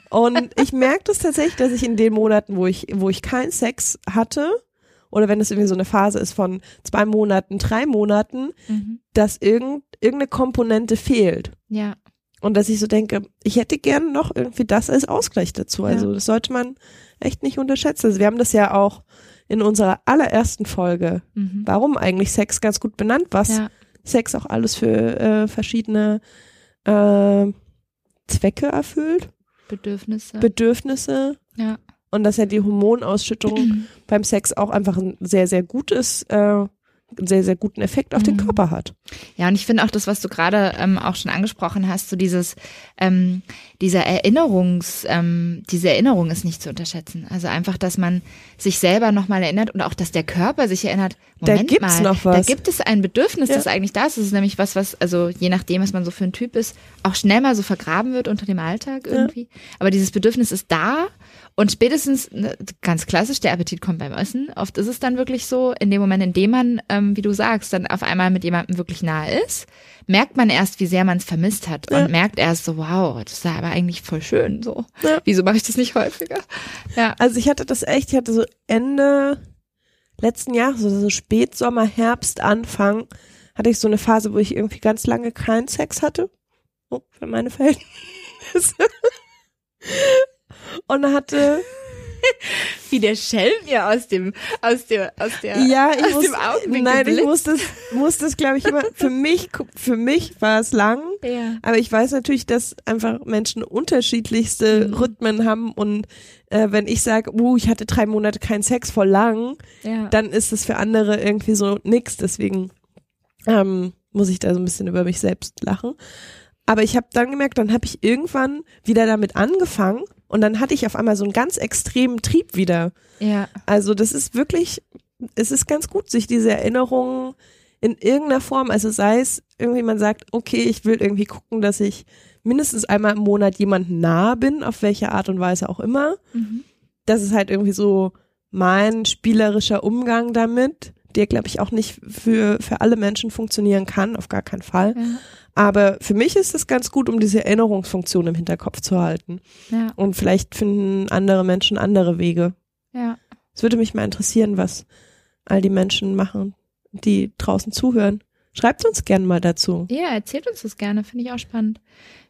und ich merke das tatsächlich, dass ich in den Monaten, wo ich, wo ich keinen Sex hatte, oder wenn es irgendwie so eine Phase ist von zwei Monaten, drei Monaten, Mhm. dass irgend, irgendeine Komponente fehlt. Ja. Und dass ich so denke, ich hätte gerne noch irgendwie das als Ausgleich dazu. Also das sollte man echt nicht unterschätzen. Also wir haben das ja auch in unserer allerersten Folge, Mhm. warum eigentlich Sex ganz gut benannt, was Ja. Sex auch alles für äh, verschiedene äh, Zwecke erfüllt, Bedürfnisse. Bedürfnisse. ja. Und dass ja die Hormonausschüttung beim Sex auch einfach ein sehr, sehr gutes, äh, sehr, sehr guten Effekt auf den Mhm. Körper hat. Ja, und ich finde auch das, was du gerade ähm, auch schon angesprochen hast, so dieses, ähm, dieser Erinnerungs, ähm, diese Erinnerung ist nicht zu unterschätzen. Also einfach, dass man sich selber nochmal erinnert und auch, dass der Körper sich erinnert, Da Moment gibt's mal, noch was. da gibt es ein Bedürfnis, Ja. das eigentlich da ist. Das ist nämlich was, was, also je nachdem, was man so für ein Typ ist, auch schnell mal so vergraben wird unter dem Alltag irgendwie. Aber dieses Bedürfnis ist da und spätestens, ne, ganz klassisch, der Appetit kommt beim Essen. Oft ist es dann wirklich so, in dem Moment, in dem man, ähm, wie du sagst, dann auf einmal mit jemandem wirklich nahe ist, merkt man erst, wie sehr man es vermisst hat Ja. und merkt erst so, wow, das ist aber eigentlich voll schön so. Ja. Wieso mache ich das nicht häufiger? Ja. Also ich hatte das echt, ich hatte so Ende letzten Jahres, so, so Spätsommer, Herbst, Anfang, hatte ich so eine Phase, wo ich irgendwie ganz lange keinen Sex hatte. Oh, für meine Verhältnisse. Und hatte Wie der Schelm mir aus dem, aus der, aus der, Ja, ich aus muss, dem nein, ich muss das, muss das, glaube ich, immer, für mich, für mich war es lang, Ja. aber ich weiß natürlich, dass einfach Menschen unterschiedlichste Mhm. Rhythmen haben und äh, wenn ich sage, uh, ich hatte drei Monate keinen Sex voll lang, Ja. dann ist es für andere irgendwie so nix, deswegen ähm, muss ich da so ein bisschen über mich selbst lachen. Aber ich habe dann gemerkt, dann habe ich irgendwann wieder damit angefangen und dann hatte ich auf einmal so einen ganz extremen Trieb wieder. ja. Also das ist wirklich, es ist ganz gut, sich diese Erinnerungen in irgendeiner Form, also sei es irgendwie, man sagt, okay, ich will irgendwie gucken, dass ich mindestens einmal im Monat jemandem nah bin, auf welche Art und Weise auch immer. Mhm. Das ist halt irgendwie so mein spielerischer Umgang damit, der, glaube ich, auch nicht für, für alle Menschen funktionieren kann, auf gar keinen Fall. Ja. Aber für mich ist es ganz gut, um diese Erinnerungsfunktion im Hinterkopf zu halten. Ja. Und vielleicht finden andere Menschen andere Wege. Ja. Es würde mich mal interessieren, was all die Menschen machen, die draußen zuhören. Schreibt uns gerne mal dazu. Ja, erzählt uns das gerne, finde ich auch spannend.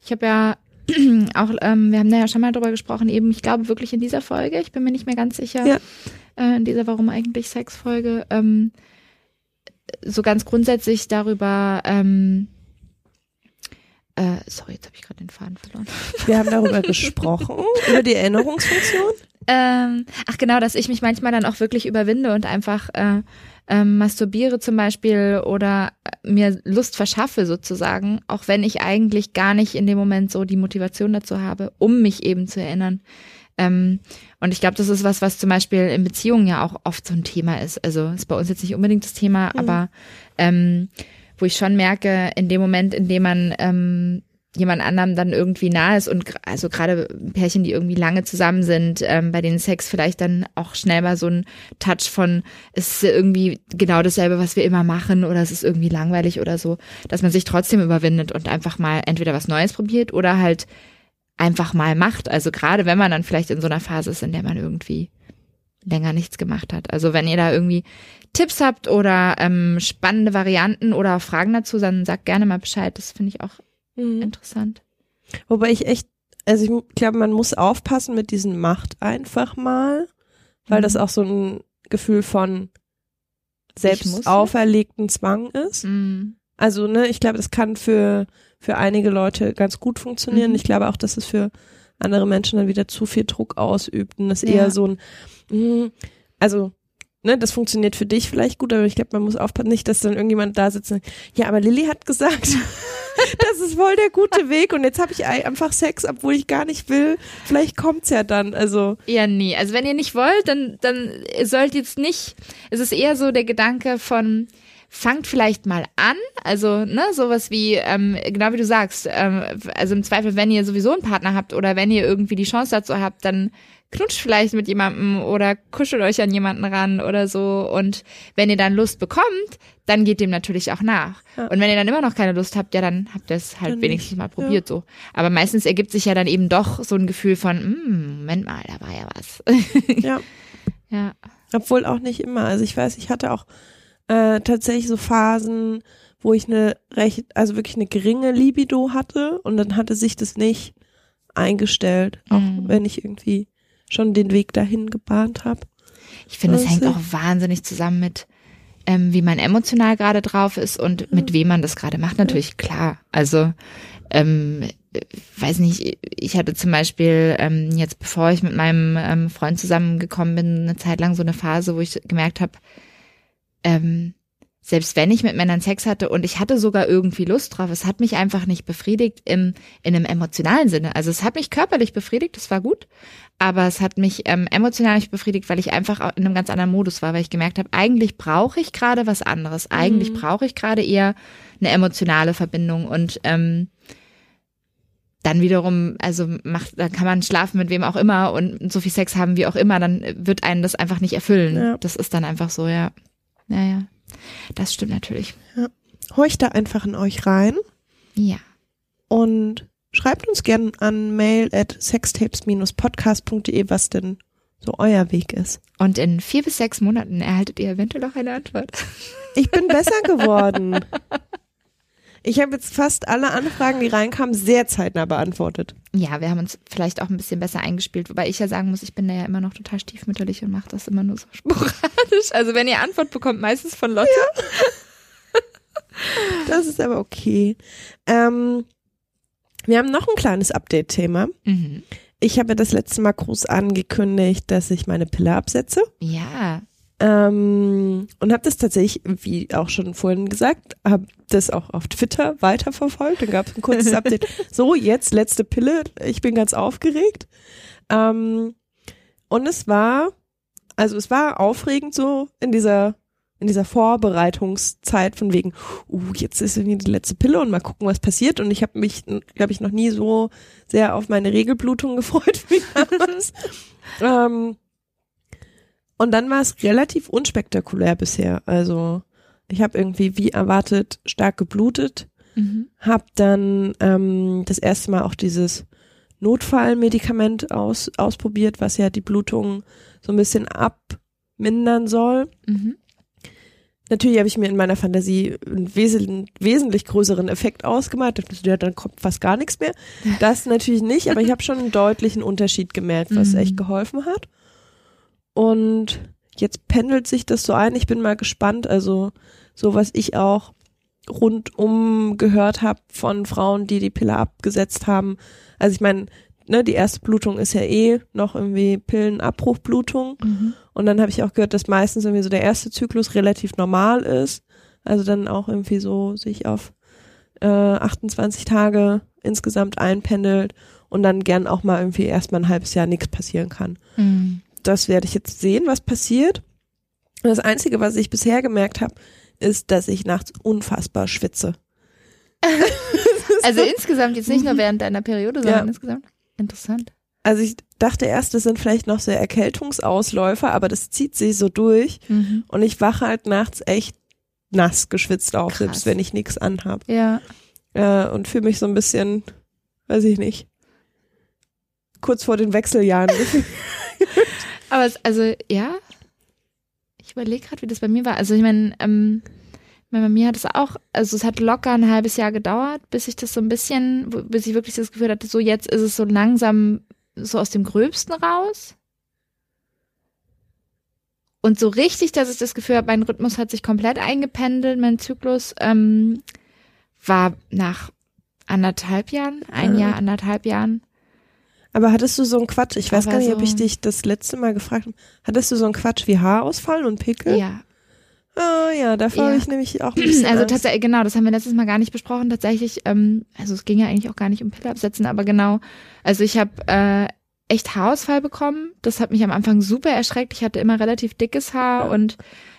Ich habe ja auch, ähm, wir haben da ja schon mal drüber gesprochen, eben, ich glaube wirklich in dieser Folge, ich bin mir nicht mehr ganz sicher, Ja. äh, in dieser Warum eigentlich Sex-Folge, ähm, so ganz grundsätzlich darüber, ähm, äh, sorry, jetzt habe ich gerade den Faden verloren. Wir haben darüber gesprochen, über die Erinnerungsfunktion. Ähm, ach genau, dass ich mich manchmal dann auch wirklich überwinde und einfach äh, ähm, masturbiere zum Beispiel oder äh, mir Lust verschaffe sozusagen, auch wenn ich eigentlich gar nicht in dem Moment so die Motivation dazu habe, um mich eben zu erinnern. Ähm, und ich glaube, das ist was, was zum Beispiel in Beziehungen ja auch oft so ein Thema ist. Also ist bei uns jetzt nicht unbedingt das Thema, aber ähm, wo ich schon merke, in dem Moment, in dem man ähm, jemand anderem dann irgendwie nah ist und also gerade Pärchen, die irgendwie lange zusammen sind, ähm, bei denen Sex vielleicht dann auch schnell mal so ein Touch von, es ist irgendwie genau dasselbe, was wir immer machen oder es ist irgendwie langweilig oder so, dass man sich trotzdem überwindet und einfach mal entweder was Neues probiert oder halt einfach mal macht. Also gerade wenn man dann vielleicht in so einer Phase ist, in der man irgendwie länger nichts gemacht hat. Also wenn ihr da irgendwie Tipps habt oder ähm, spannende Varianten oder Fragen dazu, dann sagt gerne mal Bescheid. Das finde ich auch interessant. Wobei ich echt, also ich glaube, man muss aufpassen mit diesem Macht einfach mal, weil Mhm. das auch so ein Gefühl von selbst auferlegten Zwang ist. Mm. Also, ne, ich glaube, das kann für, für einige Leute ganz gut funktionieren. Mhm. Ich glaube auch, dass es für andere Menschen dann wieder zu viel Druck ausübt und das Ja. eher so ein, mm, also, ne, das funktioniert für dich vielleicht gut, aber ich glaube, man muss aufpassen, nicht, dass dann irgendjemand da sitzt und, ja, aber Lilly hat gesagt, das ist voll der gute Weg und jetzt habe ich ei- einfach Sex, obwohl ich gar nicht will. Vielleicht kommt's ja dann, also, Eher nie. Also wenn ihr nicht wollt, dann, dann sollt jetzt nicht, es ist eher so der Gedanke von, fangt vielleicht mal an, also ne, sowas wie, ähm, genau wie du sagst, ähm, also im Zweifel, wenn ihr sowieso einen Partner habt oder wenn ihr irgendwie die Chance dazu habt, dann knutscht vielleicht mit jemandem oder kuschelt euch an jemanden ran oder so und wenn ihr dann Lust bekommt, dann geht dem natürlich auch nach. Ja. Und wenn ihr dann immer noch keine Lust habt, ja, dann habt ihr es halt Dann wenigstens nicht, mal probiert so. Aber meistens ergibt sich ja dann eben doch so ein Gefühl von, hm, Moment mal, da war ja was. ja. ja. Obwohl auch nicht immer. Also ich weiß, ich hatte auch äh, tatsächlich so Phasen, wo ich eine recht, also wirklich eine geringe Libido hatte und dann hatte sich das nicht eingestellt, auch Mhm. wenn ich irgendwie schon den Weg dahin gebahnt habe. Ich finde, es hängt auch wahnsinnig zusammen mit, ähm, wie man emotional gerade drauf ist und mit wem man das gerade macht. Natürlich, klar. Also, ähm, äh, weiß nicht, ich hatte zum Beispiel ähm, jetzt, bevor ich mit meinem ähm, Freund zusammengekommen bin, eine Zeit lang so eine Phase, wo ich gemerkt habe, ähm, selbst wenn ich mit Männern Sex hatte und ich hatte sogar irgendwie Lust drauf, es hat mich einfach nicht befriedigt im, in einem emotionalen Sinne. Also es hat mich körperlich befriedigt, das war gut, aber es hat mich ähm, emotional nicht befriedigt, weil ich einfach in einem ganz anderen Modus war, weil ich gemerkt habe, eigentlich brauche ich gerade was anderes. Eigentlich brauche ich gerade eher eine emotionale Verbindung und ähm, dann wiederum, also macht, dann kann man schlafen mit wem auch immer und so viel Sex haben wie auch immer, dann wird einen das einfach nicht erfüllen. Ja. Das ist dann einfach so, ja. Ja, ja. Das stimmt natürlich. Horcht da einfach in euch rein Ja. und schreibt uns gern an mail at sextapes-podcast.de, was denn so euer Weg ist. Und in vier bis sechs Monaten erhaltet ihr eventuell auch eine Antwort. Ich bin besser geworden. Ich habe jetzt fast alle Anfragen, die reinkamen, sehr zeitnah beantwortet. Ja, wir haben uns vielleicht auch ein bisschen besser eingespielt, wobei ich ja sagen muss, ich bin da ja immer noch total stiefmütterlich und mache das immer nur so sporadisch. Also wenn ihr Antwort bekommt, meistens von Lotte. Ja. Das ist aber okay. Ähm, wir haben noch ein kleines Update-Thema. Mhm. Ich habe das letzte Mal groß angekündigt, dass ich meine Pille absetze. Ja. Ähm, und habe das tatsächlich, wie auch schon vorhin gesagt, habe das auch auf Twitter weiterverfolgt. Dann gab es ein kurzes Update. so, jetzt letzte Pille. Ich bin ganz aufgeregt. Ähm, und es war, also es war aufregend so in dieser in dieser Vorbereitungszeit von wegen, uh, jetzt ist irgendwie die letzte Pille und mal gucken, was passiert. Und ich habe mich, glaube ich, noch nie so sehr auf meine Regelblutung gefreut wie damals. ähm, und dann war es relativ unspektakulär bisher. Also ich habe irgendwie wie erwartet stark geblutet, mhm. habe dann ähm, das erste Mal auch dieses Notfallmedikament aus, ausprobiert, was ja die Blutung so ein bisschen abmindern soll. Mhm. Natürlich habe ich mir in meiner Fantasie einen wesentlich, wesentlich größeren Effekt ausgemalt. Ja, dann kommt fast gar nichts mehr. Das natürlich nicht, aber ich habe schon einen deutlichen Unterschied gemerkt, was mhm. echt geholfen hat. Und jetzt pendelt sich das so ein. Ich bin mal gespannt. Also so was ich auch rundum gehört habe von Frauen, die die Pille abgesetzt haben. Also ich meine, ne, die erste Blutung ist ja eh noch irgendwie Pillenabbruchblutung. Mhm. Und dann habe ich auch gehört, dass meistens irgendwie so der erste Zyklus relativ normal ist. Also dann auch irgendwie so sich auf äh, 28 Tage insgesamt einpendelt und dann gern auch mal irgendwie erstmal ein halbes Jahr nichts passieren kann. Mhm das werde ich jetzt sehen, was passiert. Das Einzige, was ich bisher gemerkt habe, ist, dass ich nachts unfassbar schwitze. also insgesamt jetzt nicht nur während deiner Periode, sondern ja. insgesamt. Interessant. Also ich dachte erst, das sind vielleicht noch so Erkältungsausläufer, aber das zieht sich so durch mhm. und ich wache halt nachts echt nass geschwitzt auf, Krass. selbst wenn ich nichts anhab. Ja. Äh, und fühle mich so ein bisschen, weiß ich nicht, kurz vor den Wechseljahren. Aber es, also, ja. Ich überlege gerade, wie das bei mir war. Also, ich meine, ähm, bei mir hat es auch, also es hat locker ein halbes Jahr gedauert, bis ich das so ein bisschen, bis ich wirklich das Gefühl hatte, so jetzt ist es so langsam so aus dem Gröbsten raus. Und so richtig, dass ich das Gefühl habe, mein Rhythmus hat sich komplett eingependelt, mein Zyklus ähm, war nach anderthalb Jahren, ein Jahr, anderthalb Jahren. Aber hattest du so einen Quatsch? Ich weiß Aber gar nicht, so ob ich dich das letzte Mal gefragt habe. Hattest du so einen Quatsch wie Haarausfall und Pickel? Ja. Ah ja, davor ja. habe ich nämlich auch ein bisschen Also tatsächlich, genau, das haben wir letztes Mal gar nicht besprochen. Tatsächlich, ähm, also es ging ja eigentlich auch gar nicht um Pille absetzen, aber genau, also ich habe äh, echt Haarausfall bekommen. Das hat mich am Anfang super erschreckt. Ich hatte immer relativ dickes Haar ja. und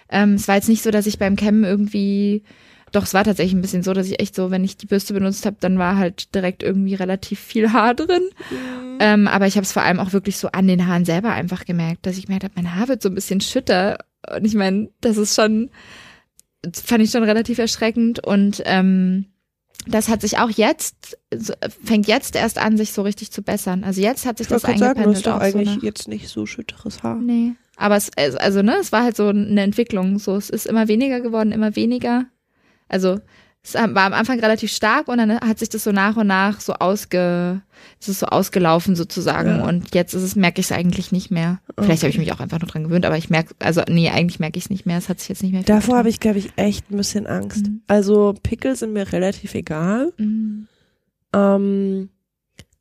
ähm, es war jetzt nicht so, dass ich beim Kämmen irgendwie doch, es war tatsächlich ein bisschen so, dass ich echt so, wenn ich die Bürste benutzt habe, dann war halt direkt irgendwie relativ viel Haar drin. Mhm. Ähm, aber ich habe es vor allem auch wirklich so an den Haaren selber einfach gemerkt, dass ich gemerkt habe, mein Haar wird so ein bisschen schütter. Und ich meine, das ist schon, das fand ich schon relativ erschreckend. Und ähm, das hat sich auch jetzt, fängt jetzt erst an, sich so richtig zu bessern. Also jetzt hat sich ich das eingependelt. Sagen, du hast doch eigentlich so jetzt nicht so schütteres Haar. Nee. Aber es, also, ne, es war halt so eine Entwicklung. So, es ist immer weniger geworden, immer weniger. Also es war am Anfang relativ stark und dann hat sich das so nach und nach so ausge, es ist so ausgelaufen sozusagen ja. und jetzt ist es, merke ich es eigentlich nicht mehr. Okay. Vielleicht habe ich mich auch einfach nur dran gewöhnt, aber ich merke, also nee, eigentlich merke ich es nicht mehr, es hat sich jetzt nicht mehr. Davor habe ich, glaube ich, echt ein bisschen Angst. Mhm. Also Pickel sind mir relativ egal. Mhm. Ähm,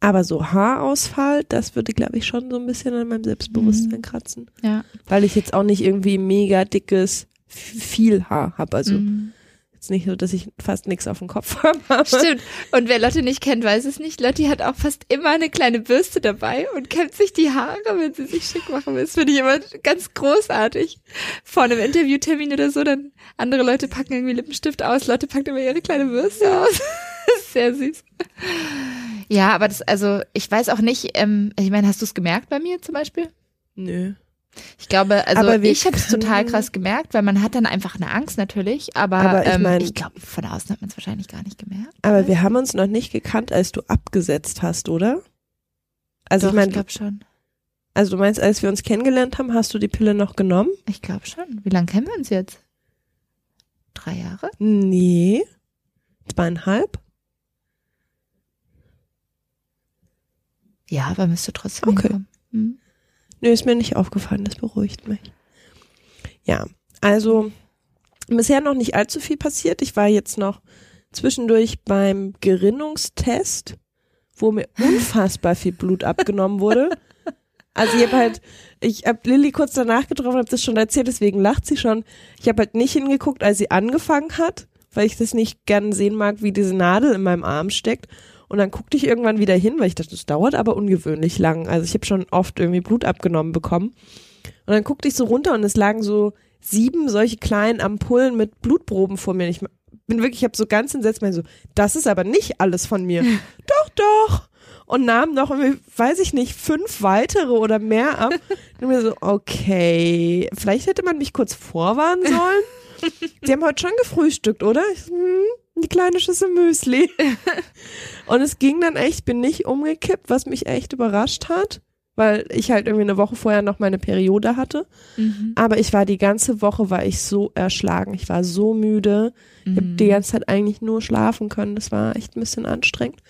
aber so Haarausfall, das würde, glaube ich, schon so ein bisschen an meinem Selbstbewusstsein mhm. kratzen. Ja. Weil ich jetzt auch nicht irgendwie mega dickes, viel Haar habe. Also mhm Jetzt nicht so, dass ich fast nichts auf dem Kopf habe. Stimmt. Und wer Lotte nicht kennt, weiß es nicht. Lotte hat auch fast immer eine kleine Bürste dabei und kämmt sich die Haare, wenn sie sich schick machen will. Das finde ich immer ganz großartig. Vor einem Interviewtermin oder so, dann andere Leute packen irgendwie Lippenstift aus. Lotte packt immer ihre kleine Bürste aus. Sehr süß. Ja, aber das, also, ich weiß auch nicht, ähm, ich meine, hast du es gemerkt bei mir zum Beispiel? Nö. Ich glaube, also ich habe es total krass gemerkt, weil man hat dann einfach eine Angst natürlich, aber, aber ich, ähm, mein, ich glaube, von außen hat man es wahrscheinlich gar nicht gemerkt. Aber wir haben uns noch nicht gekannt, als du abgesetzt hast, oder? Also Doch, ich meine, ich glaube schon. Also du meinst, als wir uns kennengelernt haben, hast du die Pille noch genommen? Ich glaube schon. Wie lange kennen wir uns jetzt? Drei Jahre? Nee. Zweieinhalb? Ja, aber müsste trotzdem Okay. Hm. Nö, ist mir nicht aufgefallen, das beruhigt mich. Ja, also bisher noch nicht allzu viel passiert. Ich war jetzt noch zwischendurch beim Gerinnungstest, wo mir unfassbar viel Blut abgenommen wurde. Also ich habe halt, ich habe Lilly kurz danach getroffen, habe das schon erzählt, deswegen lacht sie schon. Ich habe halt nicht hingeguckt, als sie angefangen hat, weil ich das nicht gern sehen mag, wie diese Nadel in meinem Arm steckt. Und dann guckte ich irgendwann wieder hin, weil ich dachte, das dauert aber ungewöhnlich lang. Also ich habe schon oft irgendwie Blut abgenommen bekommen. Und dann guckte ich so runter und es lagen so sieben solche kleinen Ampullen mit Blutproben vor mir. Ich bin wirklich, ich habe so ganz entsetzt, mein so, das ist aber nicht alles von mir. doch, doch. Und nahm noch, weiß ich nicht, fünf weitere oder mehr ab. Und mir so, okay, vielleicht hätte man mich kurz vorwarnen sollen. Sie haben heute schon gefrühstückt, oder? Ich, hm, die kleine Schüssel Müsli. Und es ging dann echt, bin nicht umgekippt, was mich echt überrascht hat, weil ich halt irgendwie eine Woche vorher noch meine Periode hatte. Mhm. Aber ich war die ganze Woche, war ich so erschlagen. Ich war so müde. Ich habe die ganze Zeit eigentlich nur schlafen können. Das war echt ein bisschen anstrengend.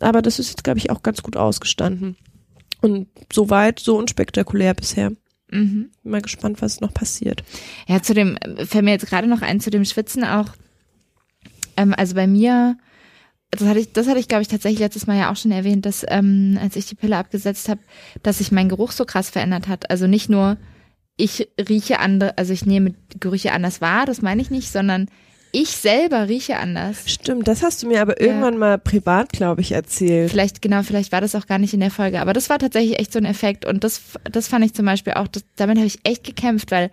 Aber das ist jetzt, glaube ich, auch ganz gut ausgestanden. Und soweit, so unspektakulär bisher. Mhm. Bin mal gespannt, was noch passiert. Ja, zu dem, fällt mir jetzt gerade noch ein, zu dem Schwitzen auch. Ähm, also bei mir, das hatte ich, das hatte ich, glaube ich, tatsächlich letztes Mal ja auch schon erwähnt, dass ähm, als ich die Pille abgesetzt habe, dass sich mein Geruch so krass verändert hat. Also nicht nur ich rieche andere, also ich nehme Gerüche anders wahr, das meine ich nicht, sondern ich selber rieche anders. Stimmt, das hast du mir aber Ja. irgendwann mal privat, glaube ich, erzählt. Vielleicht, genau, vielleicht war das auch gar nicht in der Folge, aber das war tatsächlich echt so ein Effekt und das, das fand ich zum Beispiel auch, das, damit habe ich echt gekämpft, weil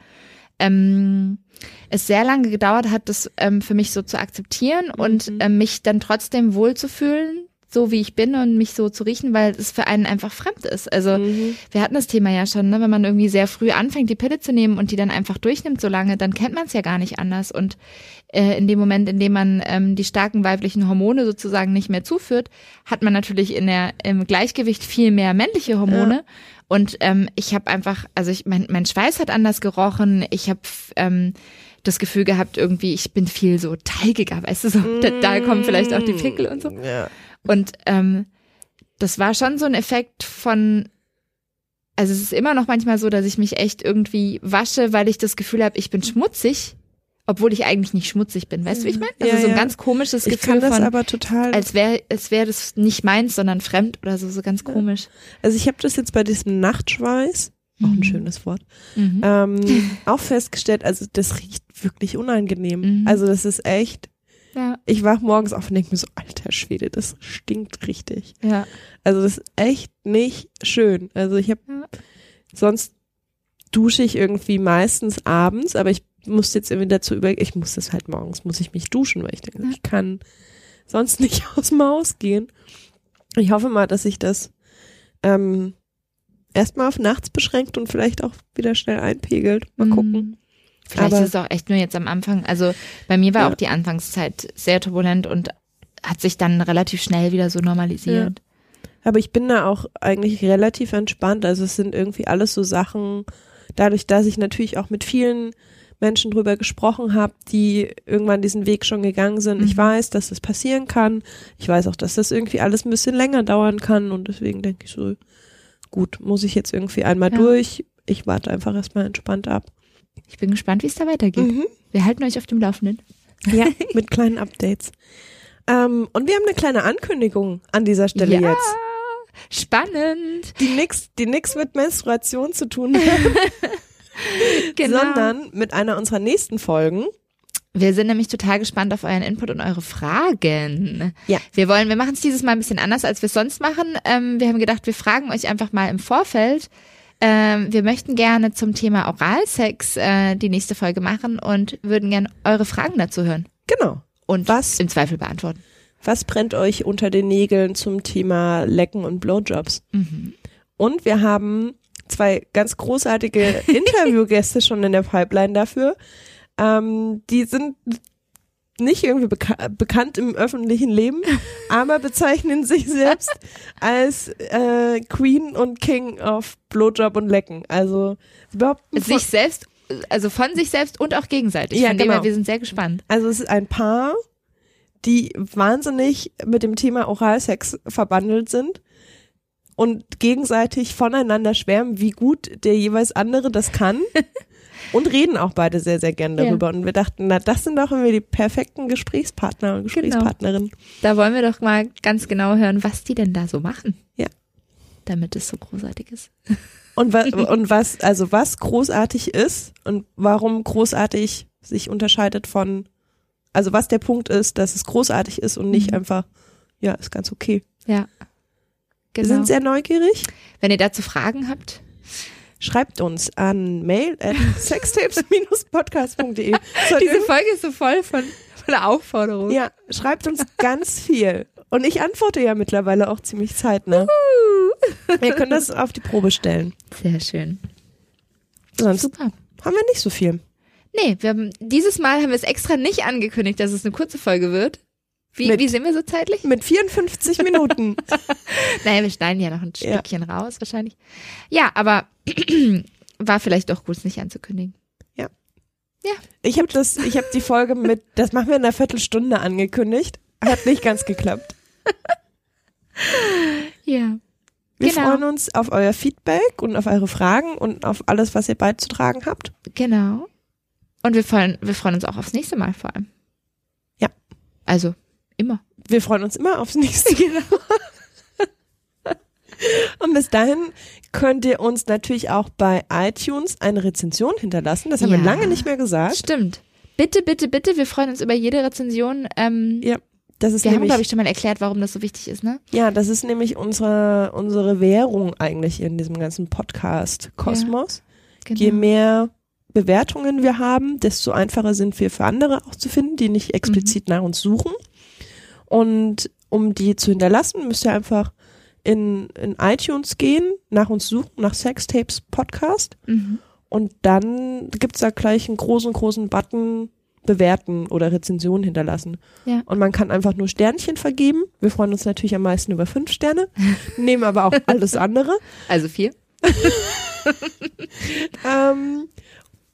ähm, es sehr lange gedauert hat, das ähm, für mich so zu akzeptieren und ähm, mich dann trotzdem wohlzufühlen, so wie ich bin und mich so zu riechen, weil es für einen einfach fremd ist. Also Mhm. wir hatten das Thema ja schon, ne? wenn man irgendwie sehr früh anfängt, die Pille zu nehmen und die dann einfach durchnimmt so lange, dann kennt man es ja gar nicht anders. Und äh, in dem Moment, in dem man ähm, die starken weiblichen Hormone sozusagen nicht mehr zuführt, hat man natürlich in der im Gleichgewicht viel mehr männliche Hormone. Und ähm, ich habe einfach, also ich, mein, mein Schweiß hat anders gerochen. Ich habe ähm, das Gefühl gehabt, irgendwie, ich bin viel so teigiger, weißt du, so, da, da kommen vielleicht auch die Pickel und so. Ja. Und ähm, das war schon so ein Effekt von, also es ist immer noch manchmal so, dass ich mich echt irgendwie wasche, weil ich das Gefühl habe, ich bin schmutzig, obwohl ich eigentlich nicht schmutzig bin. Weißt du, wie ich meine? Also Ja, so ein ja. ganz komisches Ich Gefühl kann das von, aber total. als wäre als wäre das nicht meins, sondern fremd oder so, so ganz komisch. Also ich habe das jetzt bei diesem Nachtschweiß, auch ein Mhm. schönes Wort, Mhm. ähm, auch festgestellt, also das riecht wirklich unangenehm. Mhm. Also das ist echt, Ja, ich wach morgens auf und denke mir so, alter Schwede, das stinkt richtig. ja. Also das ist echt nicht schön. Also ich habe, Ja. sonst dusche ich irgendwie meistens abends, aber ich muss jetzt irgendwie dazu über, ich muss das halt morgens, muss ich mich duschen, weil ich denke, Ja. ich kann sonst nicht aus dem Haus gehen. Ich hoffe mal, dass sich das ähm, erstmal auf nachts beschränkt und vielleicht auch wieder schnell einpegelt. Mal gucken. Mhm. Vielleicht Aber- ist es auch echt nur jetzt am Anfang. Also bei mir war Ja. auch die Anfangszeit sehr turbulent und hat sich dann relativ schnell wieder so normalisiert. Aber ich bin da auch eigentlich relativ entspannt. Also es sind irgendwie alles so Sachen, dadurch, dass ich natürlich auch mit vielen Menschen drüber gesprochen habe, die irgendwann diesen Weg schon gegangen sind. Ich Mhm. weiß, dass das passieren kann. Ich weiß auch, dass das irgendwie alles ein bisschen länger dauern kann und deswegen denke ich so, gut, muss ich jetzt irgendwie einmal Ja. durch. Ich warte einfach erstmal entspannt ab. Ich bin gespannt, wie es da weitergeht. Mhm. Wir halten euch auf dem Laufenden. Ja, mit kleinen Updates. Ähm, und wir haben eine kleine Ankündigung an dieser Stelle ja, jetzt. spannend. Die nix, die nix mit Menstruation zu tun hat. Genau. sondern mit einer unserer nächsten Folgen. Wir sind nämlich total gespannt auf euren Input und eure Fragen. Ja. Wir wollen, wir machen es dieses Mal ein bisschen anders, als wir es sonst machen. Ähm, wir haben gedacht, wir fragen euch einfach mal im Vorfeld. Ähm, wir möchten gerne zum Thema Oralsex äh, die nächste Folge machen und würden gerne eure Fragen dazu hören Genau. und Was? im Zweifel beantworten. Was brennt euch unter den Nägeln zum Thema Lecken und Blowjobs? Mhm. Und wir haben zwei ganz großartige Interviewgäste schon in der Pipeline dafür. Ähm, die sind nicht irgendwie beka bekannt im öffentlichen Leben, aber bezeichnen sich selbst als äh, Queen und King of Blowjob und Lecken. Also behaupten von- Sich selbst, also von sich selbst und auch gegenseitig. Ja, von genau. her, wir sind sehr gespannt. Also es ist ein Paar, die wahnsinnig mit dem Thema Oralsex verbandelt sind und gegenseitig voneinander schwärmen, wie gut der jeweils andere das kann. und reden auch beide sehr, sehr gern darüber. Ja. Und wir dachten, na, das sind doch irgendwie die perfekten Gesprächspartner und Gesprächspartnerinnen. Genau. Da wollen wir doch mal ganz genau hören, was die denn da so machen. Ja. Damit es so großartig ist. Und, wa und was, also was großartig ist und warum großartig sich unterscheidet von, also was der Punkt ist, dass es großartig ist und nicht mhm. einfach, ja, ist ganz okay. Ja. Genau. Wir sind sehr neugierig. Wenn ihr dazu Fragen habt, schreibt uns an mail at sextapes-podcast.de. Diese Folge ist so voll von, von Aufforderungen. Ja, schreibt uns ganz viel. Und ich antworte ja mittlerweile auch ziemlich zeitnah. Ihr könnt das auf die Probe stellen. Sehr schön. Sonst Super. haben wir nicht so viel. Nee, wir haben, dieses Mal haben wir es extra nicht angekündigt, dass es eine kurze Folge wird. Wie, mit, wie sind wir so zeitlich? Mit 54 Minuten. naja, wir schneiden ja noch ein Stückchen ja. raus wahrscheinlich. Ja, aber war vielleicht doch gut, es nicht anzukündigen. Ja. Ja. Ich habe das, ich habe die Folge mit, das machen wir in einer Viertelstunde angekündigt. Hat nicht ganz geklappt. ja. Wir genau. freuen uns auf euer Feedback und auf eure Fragen und auf alles, was ihr beizutragen habt. Genau. Und wir freuen, wir freuen uns auch aufs nächste Mal vor allem. Ja. Also, immer. Wir freuen uns immer aufs nächste. Genau. Und bis dahin könnt ihr uns natürlich auch bei iTunes eine Rezension hinterlassen. Das haben ja, wir lange nicht mehr gesagt. Stimmt. Bitte, bitte, bitte, wir freuen uns über jede Rezension. Ähm, ja. Das ist wir nämlich, haben, glaube ich, schon mal erklärt, warum das so wichtig ist, ne? Ja, das ist nämlich unsere, unsere Währung eigentlich in diesem ganzen Podcast-Kosmos. Ja, genau. Je mehr Bewertungen wir haben, desto einfacher sind wir für andere auch zu finden, die nicht explizit mhm. nach uns suchen. Und um die zu hinterlassen, müsst ihr einfach in, in iTunes gehen, nach uns suchen, nach Sextapes Podcast. Mhm. Und dann gibt's da gleich einen großen, großen Button bewerten oder Rezensionen hinterlassen. Ja. Und man kann einfach nur Sternchen vergeben. Wir freuen uns natürlich am meisten über fünf Sterne, nehmen aber auch alles andere. Also vier. ähm,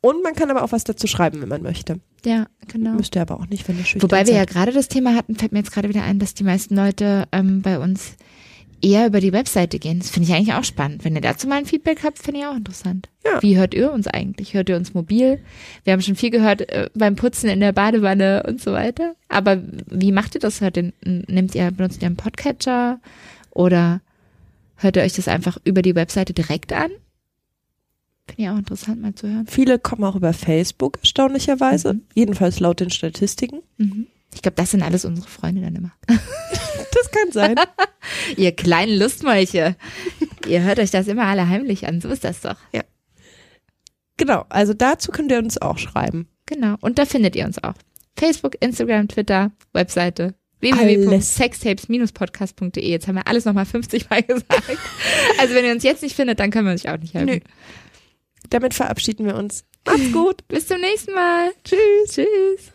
und man kann aber auch was dazu schreiben, wenn man möchte. Ja, genau. Müsste aber auch nicht, wenn ihr schüchtern Wobei wir ja gerade das Thema hatten, fällt mir jetzt gerade wieder ein, dass die meisten Leute ähm, bei uns eher über die Webseite gehen. Das finde ich eigentlich auch spannend. Wenn ihr dazu mal ein Feedback habt, finde ich auch interessant. Ja. Wie hört ihr uns eigentlich? Hört ihr uns mobil? Wir haben schon viel gehört äh, beim Putzen in der Badewanne und so weiter. Aber wie macht ihr das? Hört ihr, nehmt ihr, benutzt ihr einen Podcatcher oder hört ihr euch das einfach über die Webseite direkt an? Finde ich auch interessant mal zu hören. Viele kommen auch über Facebook, erstaunlicherweise. Mhm. Jedenfalls laut den Statistiken. Mhm. Ich glaube, das sind alles unsere Freunde dann immer. das kann sein. Ihr kleinen Lustmolche. Ihr hört euch das immer alle heimlich an. So ist das doch. Ja. Genau. Also dazu könnt ihr uns auch schreiben. Genau. Und da findet ihr uns auch. Facebook, Instagram, Twitter, Webseite www.sextapes-podcast.de. Jetzt haben wir alles nochmal 50 Mal gesagt. Also wenn ihr uns jetzt nicht findet, dann können wir euch auch nicht helfen. Nö damit verabschieden wir uns. Macht's gut. Bis zum nächsten Mal. Tschüss. Tschüss.